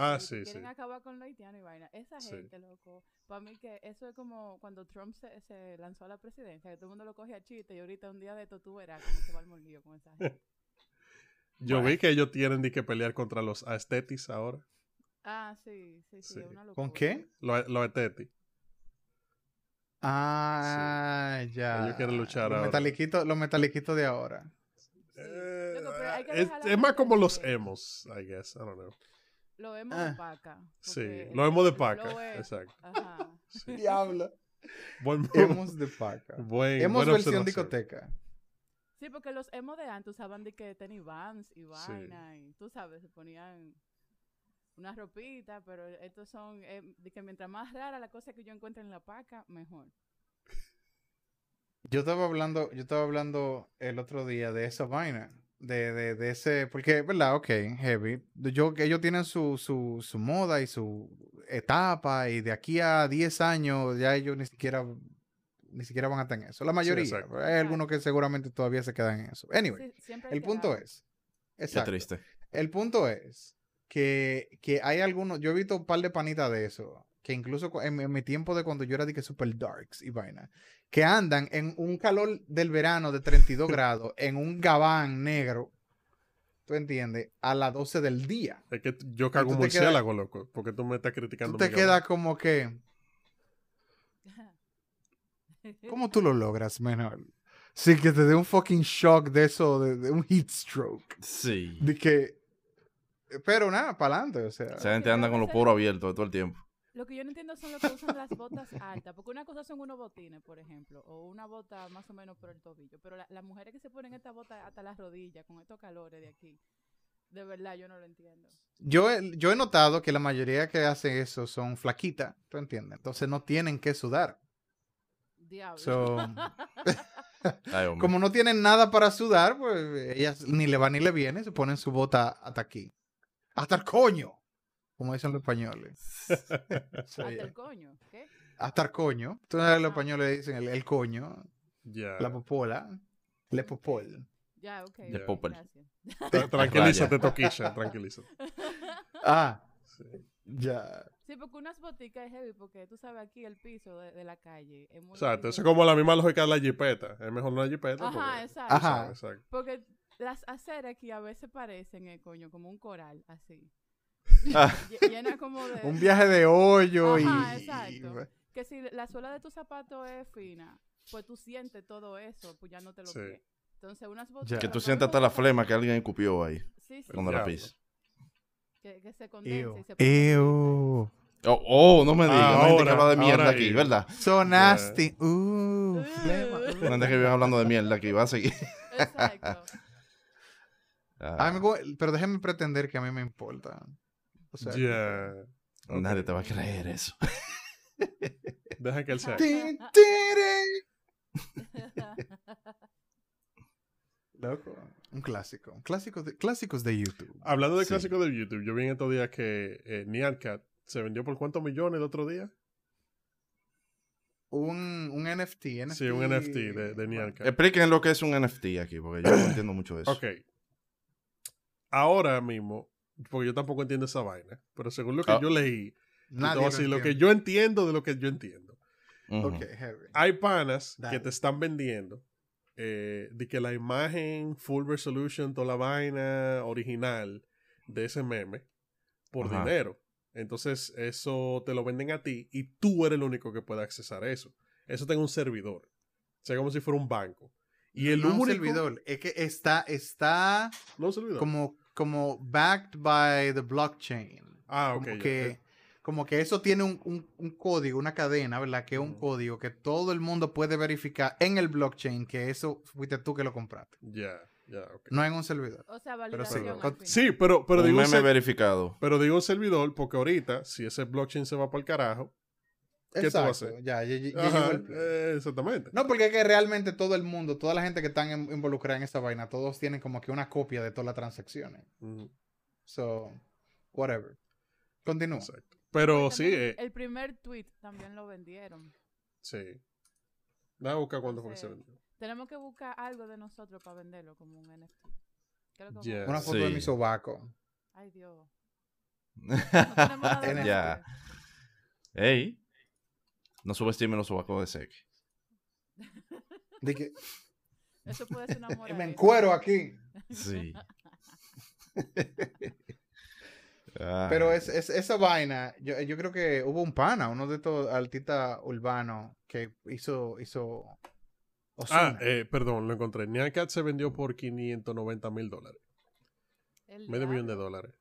Ah, sí, sí. quieren acabar con lo haitiano y vaina. Esa Sí. gente, loco, para mí que eso es como cuando Trump se, se lanzó a la presidencia, que todo el mundo lo coge a chiste y ahorita un día de esto tú verás cómo se va el lío con esa gente. Yo vi que ellos tienen de que pelear contra los aesthetis ahora. Ah, sí, sí, sí, Sí. una locura. ¿Con qué? Los, los aesthetis. Ah, ya. Ellos quieren luchar los ahora. metaliquitos, los metaliquitos de ahora. Eh, Loco, pero hay que es, es más como los emos, I guess. I don't know. Lo hemos Ah. de paca. Sí, lo hemos de paca. Exacto. Ajá. Sí. Diablo. Buen, Hemos de paca. buen, Hemos buena versión discoteca. Sí, porque los emo de antes usaban de que tenis vans y vaina y tú sabes, se ponían una ropita, pero estos son eh, de que mientras más rara la cosa que yo encuentre en la paca, mejor. Yo estaba hablando, yo estaba hablando el otro día de esa vaina. De, de, de ese, porque, ¿verdad? Ok, heavy. Yo, que ellos tienen su, su, su moda y su etapa, y de aquí a 10 años ya ellos ni siquiera, ni siquiera van a estar en eso. La mayoría. pero hay algunos que seguramente todavía se quedan en eso. Anyway, Sí, el punto es. Qué Exacto. triste. El punto es que, que hay algunos, yo he visto un par de panitas de eso, que incluso en, mi- en mi tiempo de cuando yo era de que super darks y vaina, que andan en un calor del verano de 32 grados, en un gabán negro, ¿tú entiendes? A las 12 del día. Es que yo cago un murciélago, loco. Porque tú me estás criticando. Tú te quedas gabán. como que, ¿cómo tú lo logras, menor? Sí, que te dé un fucking shock de eso, de, de un heat stroke. Sí. De que, pero nada, para adelante, o sea. Esa gente anda con los poros abiertos todo el tiempo. Lo que yo no entiendo son los que usan las botas altas, porque una cosa son unos botines, por ejemplo, o una bota más o menos por el tobillo, pero la- las mujeres que se ponen esta bota hasta las rodillas con estos calores de aquí, de verdad yo no lo entiendo. Yo he, yo he notado que la mayoría que hace eso son flaquitas, ¿tú entiendes? Entonces no tienen que sudar. Diablo. So, Ay, hombre. como no tienen nada para sudar, pues ellas ni le va ni le viene, se ponen su bota hasta aquí. Hasta el coño, como dicen los españoles. Hasta yeah. el coño, ¿qué? Hasta el coño. Entonces los Ah. españoles dicen el, el coño, Ya. la popola, le popol. Ya, ok. Gracias. Tra- Tranquilízate, Toquisha, tranquilízate. Ah, Sí. ya. Sí, porque unas boticas es heavy, porque tú sabes aquí el piso de, de la calle es muy Exacto, eso es como la misma lógica de la jipeta. Es mejor una jipeta. Ajá, porque- exacto. Ajá. Exacto. Porque las aceras aquí a veces parecen, eh, coño, como un coral, así. Ah. Lle- Llena como de... Un viaje de hoyo Ajá, y... exacto. Que si la suela de tu zapato es fina, pues tú sientes todo eso, pues ya no te lo Sí. pies. Entonces unas. Que tú sientes hasta la flema que alguien escupió ahí Sí, sí, cuando la pisas. que, que se condensa Ew. y se. Oh, oh, no me digas. No hay que habla de mierda aquí, ¿verdad? So nasty. Uh, flema. No hay que vive hablando de mierda aquí. Va a seguir. Exacto. Ah, pero déjeme pretender que a mí me importa. O sea. Nadie te va a creer eso. Deja que él sea. Loco. Un clásico. Un clásico de, clásicos de YouTube. Hablando de Sí. clásicos de YouTube, yo vi en estos días que eh, Nyan Cat se vendió por cuántos millones el otro día. Un, un NFT, NFT. Sí, un NFT de, de Nyan Cat. Expliquen lo que es un NFT aquí, porque yo no entiendo mucho de eso. Ok. Ahora mismo, porque yo tampoco entiendo esa vaina, pero según lo que Ah. yo leí, Nadie voy a lo que yo entiendo de lo que yo entiendo. Hay panas Dale. que te están vendiendo eh, de que la imagen full resolution, toda la vaina original de ese meme por Ajá. dinero. Entonces, eso te lo venden a ti y tú eres el único que puede accesar a eso. Eso tenga un servidor. O sea, como si fuera un banco. Y el no un único. servidor. Es que está, está No un servidor. como, como backed by the blockchain. ah, ok. como que, como que eso tiene un, un- un código, una cadena, ¿verdad? Que es un código que todo el mundo puede verificar en el blockchain que eso fuiste tú que lo compraste. Ya, ya, ok. No en un servidor. O sea, sí, con- final. Sí, pero, pero un digo un meme ser- verificado. pero digo un servidor porque ahorita, si ese blockchain se va para el carajo, ¿Qué tú vas a hacer? Ya, ya, ya- ya ajá, llegó el play. eh, exactamente. No, porque es que realmente todo el mundo, toda la gente que están in- involucrada en esa vaina, todos tienen como que una copia de todas las transacciones. Ujú, So, whatever. Continúa. exacto. Pero Pues sí, eh, El primer tweet también lo vendieron. sí. Déjame buscar cuándo fue que se vendió. Tenemos que buscar algo de nosotros para venderlo como un NFT. ¿Qué es lo que Yeah. vamos a Una foto de mi sobaco. Ay, Dios. No tenemos nada de ya. NFT. Ey. No subestimen los sobacos de Seki. De que Eso puede ser una me moraleja. encuero aquí. Sí. Pero es, es- esa vaina, yo, yo creo que hubo un pana, uno de estos artistas urbanos que hizo, hizo Ah, eh, perdón, lo encontré. Nyan Cat se vendió por 590 mil dólares. Medio millón de dólares.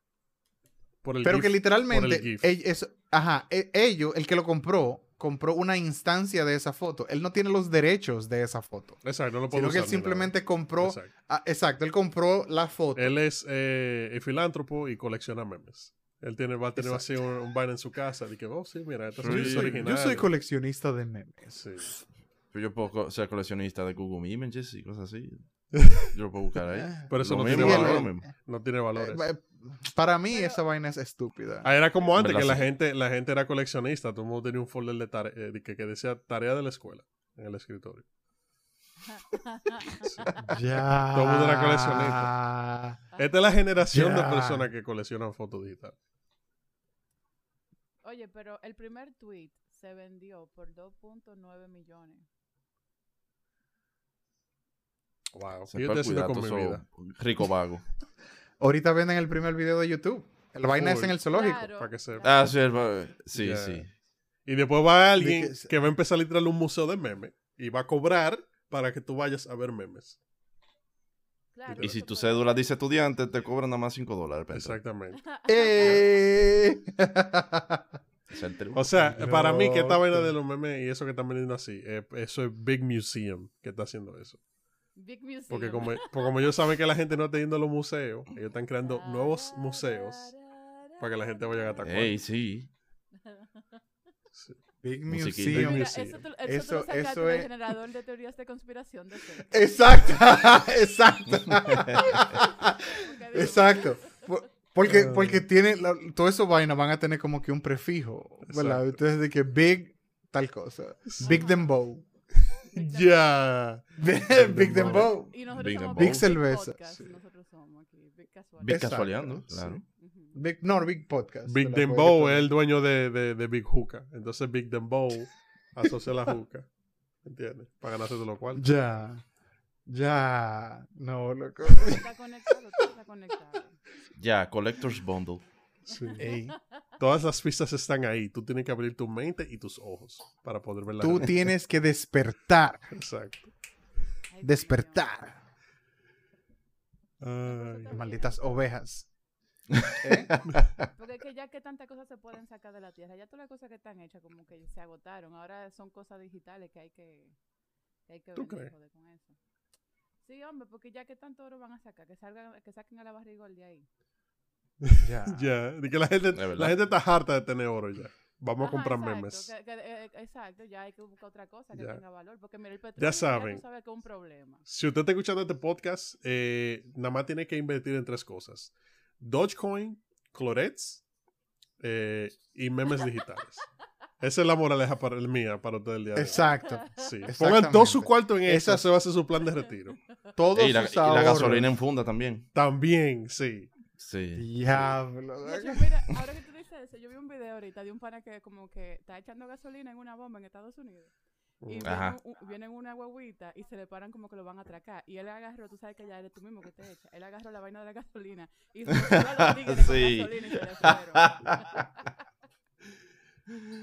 Por el Pero GIF, que literalmente, por el ajá, e- ellos, el que lo compró, compró una instancia de esa foto. Él no tiene los derechos de esa foto. Exacto, no lo puedo Sino que él usar ni nada. simplemente compró, Exacto. ah, exacto, él compró la foto. Él es eh, es filántropo y colecciona memes. Él tiene, va a tener Exacto. así un, un en su casa. Y que, oh, sí, mira, estas Sí, son yo, soy, yo originales. soy coleccionista de memes. Sí. Yo puedo ser coleccionista de Google Images y cosas así. Yo lo puedo buscar ahí. Pero eso no mismo, tiene Sí, lo valor. mismo. No tiene valores. Para mí Pero- esa vaina es estúpida. Ah, era como antes, que la gente, la gente era coleccionista. Todo el mundo tenía un folder de tare- eh, de que, que decía tarea de la escuela en el escritorio. Ya. Todo el mundo era coleccionista. Esta es la generación Ya. de personas que coleccionan fotos digitales. Oye, pero el primer tweet se vendió por 2.9 millones. Wow. Se ¿Qué yo estoy haciendo con mi vida? Rico vago. Ahorita venden el primer video de YouTube. La vaina es en el zoológico. Claro, para que sepa. claro. Ah, sí, el sí, sí. Y después va alguien De que- que va a empezar literal un museo de memes y va a cobrar para que tú vayas a ver memes. Claro, Y si tu puede- cédula dice estudiante, te cobran nada más 5 dólares. Exactamente. Eh. El. O sea, para mí que esta vaina de los memes y eso que están vendiendo así, eh, eso es Big Museum que está haciendo eso. Big Museum. Porque como, porque como ellos saben que la gente no está yendo a los museos, ellos están creando nuevos museos para que la gente vaya a cuarto. Ey, sí. Sí. Big Musiquita. Museum. Big Mira, Museum. eso, tú- eso, Eso- tú eso es- generador de teorías de conspiración de. Exacto, exacto, exacto. Por- Porque, Ah. porque tiene, la- todo eso vaina van a tener como que un prefijo, ¿verdad? Exacto. Entonces de que big tal cosa. Big Dembow. Ya. big Dembow. Y nosotros Big somos. Big cerveza. Podcast, Sí. Nosotros somos aquí. Big claro. Big, no, Big Podcast. Big Dembow es el dueño de, de, de Big Hookah. Entonces Big Dembow asocia la hookah. ¿Entiendes? Para ganarse de lo cual. Ya. Ya. No, loco. Está conectado, está conectado. Ya, Collector's Bundle. Sí. Ey, Todas las pistas están ahí. Tú tienes que abrir tu mente y tus ojos para poder ver la tú realidad. tienes que despertar. Exacto. Despertar. Ay. Malditas ovejas. Porque es que ya que tantas cosas se pueden sacar de la tierra, ya todas las cosas que están hechas como que se agotaron. Ahora son cosas digitales que hay que, que hay que ¿Tú crees? joder, con eso. Sí, hombre, porque ya que tanto oro van a sacar, que salgan, que saquen a la barrigol de ahí. Ya. Ya, de que la gente, la gente está harta de tener oro ya. Vamos a comprar exacto, memes. que- que, eh, exacto, ya hay que buscar otra cosa que Ya. tenga valor. Porque mira, el petróleo Ya saben. tú sabes que es un problema. Si usted está escuchando este podcast, eh, nada más tiene que invertir en tres cosas: Dogecoin, Clorets eh, y memes digitales. Esa es la moraleja para el mía, para usted el día de hoy. Exacto. Sí. Pongan todo su cuarto en eso, Esas- ese va a ser su plan de retiro. Todos y, la, y la gasolina en funda también. También, sí. Sí. Diablo. De hecho, mira, ahora que tú dices eso, yo vi un video ahorita de un pana que como que está echando gasolina en una bomba en Estados Unidos. Y Ajá. viene, un- viene una guaguita y se le paran como que lo van a atracar. Y él agarró, tú sabes que ya eres tú mismo que te echa. Él agarró la vaina de la gasolina y se a los tigres con Sí. gasolina y se le fueron.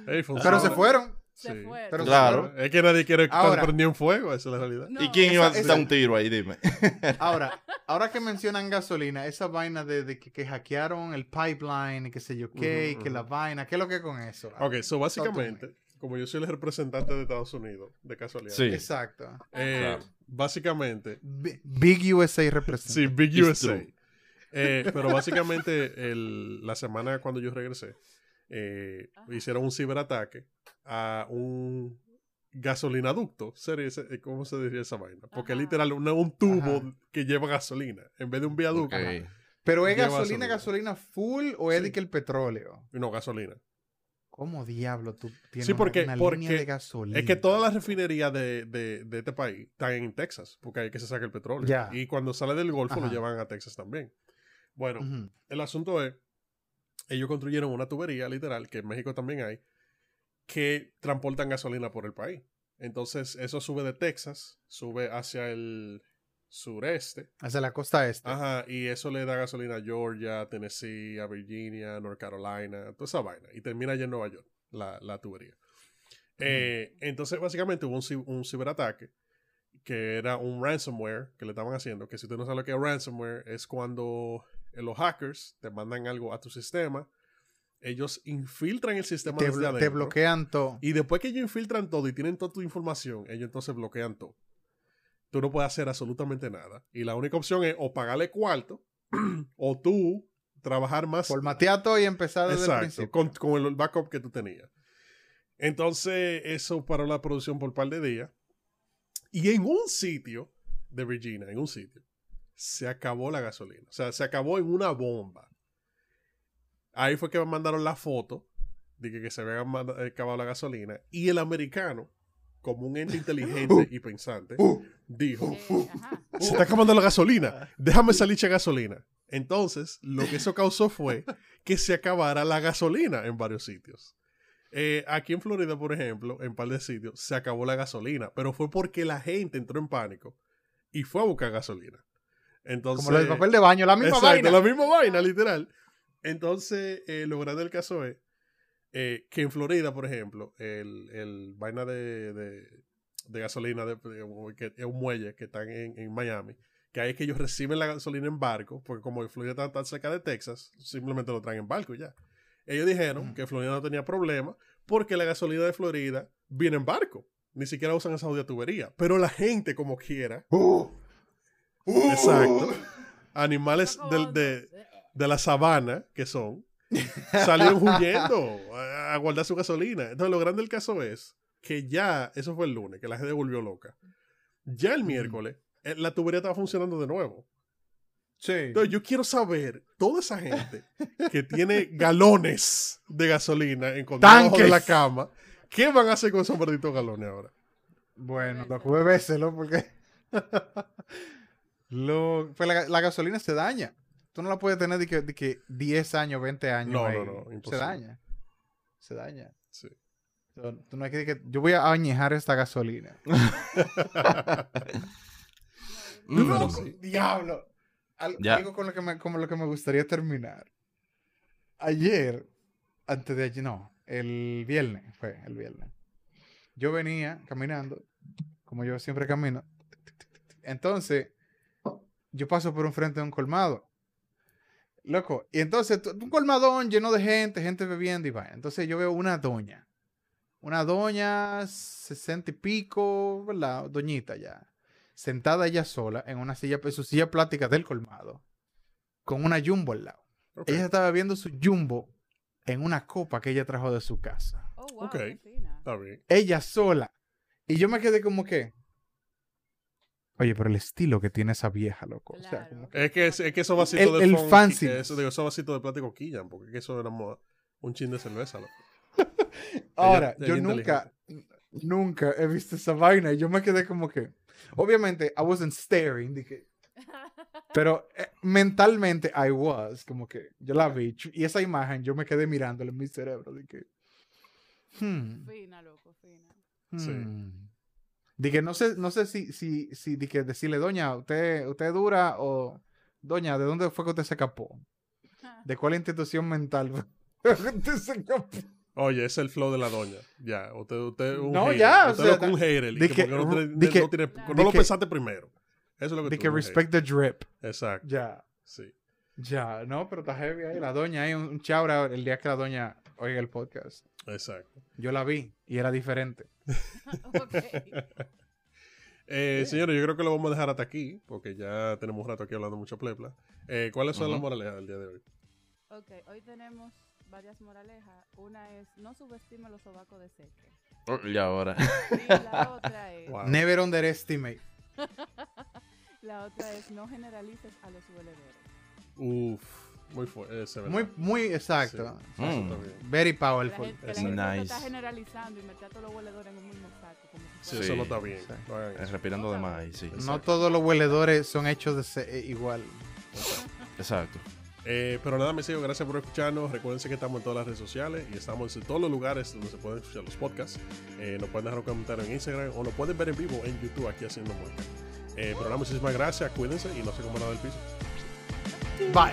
Pero se fueron. Se Sí. fueron. Pero se Claro. fueron. Es que nadie quiere estar Ahora- prendido en fuego, esa es la realidad. No, ¿Y quién iba a esa- dar un tiro ahí? Dime. Ahora, ahora que mencionan gasolina, esa vaina de, de que, que hackearon el pipeline y qué sé yo qué, y que la vaina, ¿qué es lo que es con eso? Ok, so básicamente, como yo soy el representante de Estados Unidos, de casualidad. Sí. Exacto. eh, Claro. Básicamente, Bi- Big USA representa. Sí, Big It's USA. Eh, pero básicamente el- la semana cuando yo regresé, eh, hicieron un ciberataque a un gasolinaducto. Sería ese- eh, ¿Cómo se diría esa vaina? Porque es Ajá. literal una- un tubo Ajá. que lleva gasolina en vez de un viaducto. Pero es gasolina, gasolina. gasolina full o es Sí. de que el petróleo. No, gasolina. ¿Cómo diablo tú tienes Sí, porque- una, porque línea de gasolina? Es que todas las refinerías de, de- de este país están en Texas, porque ahí es que se saca el petróleo. Ya. Y cuando sale del Golfo lo llevan a Texas también. Bueno. El asunto es, ellos construyeron una tubería, literal, que en México también hay, que transportan gasolina por el país. Entonces, eso sube de Texas, sube hacia el sureste, Hacia la costa este. ajá, y eso le da gasolina a Georgia, Tennessee, a Virginia, North Carolina, toda esa vaina, y termina allá en Nueva York, la, la tubería. Eh, entonces, básicamente hubo un, un ciberataque que era un ransomware que le estaban haciendo, que si usted no sabe lo que es ransomware, es cuando eh, los hackers te mandan algo a tu sistema, ellos infiltran el sistema te, desde blo- te bloquean todo. y después que ellos infiltran todo y tienen toda tu información, ellos entonces bloquean todo. Tú no puedes hacer absolutamente nada. Y la única opción es o pagarle cuarto o tú trabajar más Formatear todo y empezar desde el Exacto, principio. con, con el backup que tú tenías. Entonces, eso paró la producción por un par de días. Y en un sitio de Virginia, en un sitio, se acabó la gasolina. O sea, se acabó en una bomba. Ahí fue que me mandaron la foto de que, que se había acabado la gasolina. Y el americano, como un ente inteligente y pensante, dijo: Eh, ajá. se está acabando la gasolina. Déjame salir de gasolina. Entonces, lo que eso causó fue que se acabara la gasolina en varios sitios. Eh, aquí en Florida, por ejemplo, en un par de sitios, se acabó la gasolina, pero fue porque la gente entró en pánico y fue a buscar gasolina. Entonces, Como del papel de baño, la misma Exacto, vaina. la misma vaina, literal. Entonces, eh, lo grande del caso es eh, que en Florida, por ejemplo, el, el vaina de, de, de gasolina, de, de- que es un muelle que están en, en Miami, que ahí es que ellos reciben la gasolina en barco, porque como Florida está tan cerca de Texas, simplemente lo traen en barco y ya. Ellos dijeron que Florida no tenía problema porque la gasolina de Florida viene en barco. Ni siquiera usan esa jodida tubería. Pero la gente, como quiera, Uh, uh. exacto, animales del- de, de la sabana, que son, salieron huyendo a, a guardar su gasolina. Entonces, lo grande del caso es que ya, eso fue el lunes, que la gente volvió loca. Ya el miércoles, eh, la tubería estaba funcionando de nuevo. Sí. Entonces, yo quiero saber, toda esa gente que tiene galones de gasolina encontrados debajo de la cama, ¿qué van a hacer con esos malditos galones ahora? Bueno, lo que béselo porque. lo, pues la, la gasolina se daña. Tú no la puedes tener de que, de que 10 años, 20 años. No, ahí. no, no, Se daña. Se daña. Sí. Tú no hay que, yo voy a añejar esta gasolina. Mm, sí. ¡Diablo! Al-. Algo con lo, que me, como lo que me gustaría terminar. Ayer, antes de ayer, no, el viernes, fue el viernes. Yo venía caminando, como yo siempre camino. Entonces, yo paso por un frente de un colmado. Loco, y entonces, tu- un colmadón lleno de gente, gente bebiendo y va. Entonces yo veo una doña. Una doña, sesenta y pico, ¿verdad? Doñita ya sentada ella sola en una silla, en su silla plástica del colmado, con una jumbo al lado. Ella estaba bebiendo su jumbo en una copa que ella trajo de su casa. Oh, wow, Ok. qué fina. Está bien. Ella sola. Y yo me quedé como que, oye, pero el estilo que tiene esa vieja, loco. O sea, como que- Es que, es que esos vasitos El- de el fancy. que Eso, digo, esos vasitos de plástico quillan, porque es que eso era un chin de cerveza, loco. Ahora, ella yo es nunca, nunca he visto esa vaina y yo me quedé como que, obviamente, I wasn't staring, dije, pero eh, mentalmente I was, como que yo la vi y esa imagen yo me quedé mirándola en mi cerebro, dije, hmm, Fina, loco, fina. Sí. Hmm. Dije, no sé, no sé si, si, si, dije, decirle, doña, usted, usted es dura o, doña, ¿de dónde fue que usted se escapó? ¿De cuál institución mental usted se escapó? Oye, es el flow de la doña. Ya, usted, usted es un No, hater. ya, o sea, un hater. di di que- que no, di que- no tiene- Claro. no lo di que- pensaste primero. Eso es lo que De tú que respect the drip. Exacto. Ya. Sí. Ya, no, pero está heavy ahí. La doña ahí, un, un chaura el día que la doña oiga el podcast. Exacto. Yo la vi y era diferente. ok. Eh, Señores, yo creo que lo vamos a dejar hasta aquí, porque ya tenemos un rato aquí hablando mucho plepla. Eh, ¿Cuáles son Ujú. las moralejas del día de hoy? Ok, hoy tenemos varias moralejas. Una es, no subestime los sobacos de seque. Oh, Y ahora. Y la otra es, Wow. Never underestimate. la otra es, no generalices a los huelederos. Uf, muy fuerte. ¿verdad? Muy, muy exacto. Sí, Mm. Very La powerful. gente, la gente Nice. está generalizando y meter a todos los hueledores en un mismo saco. Como Sí, eso no está bien. No Eh. Respirando de más, ahí, sí. No todos los hueledores son hechos de ser eh, igual. Exacto. Eh, pero nada, mis hijos, gracias por escucharnos. Recuerden que estamos en todas las redes sociales y estamos en todos los lugares donde se pueden escuchar los podcasts. Eh, nos pueden dejar un comentario en Instagram o nos pueden ver en vivo en YouTube aquí haciendo música. Eh, pero nada, muchísimas gracias, cuídense y no se coman nada del piso. Bye.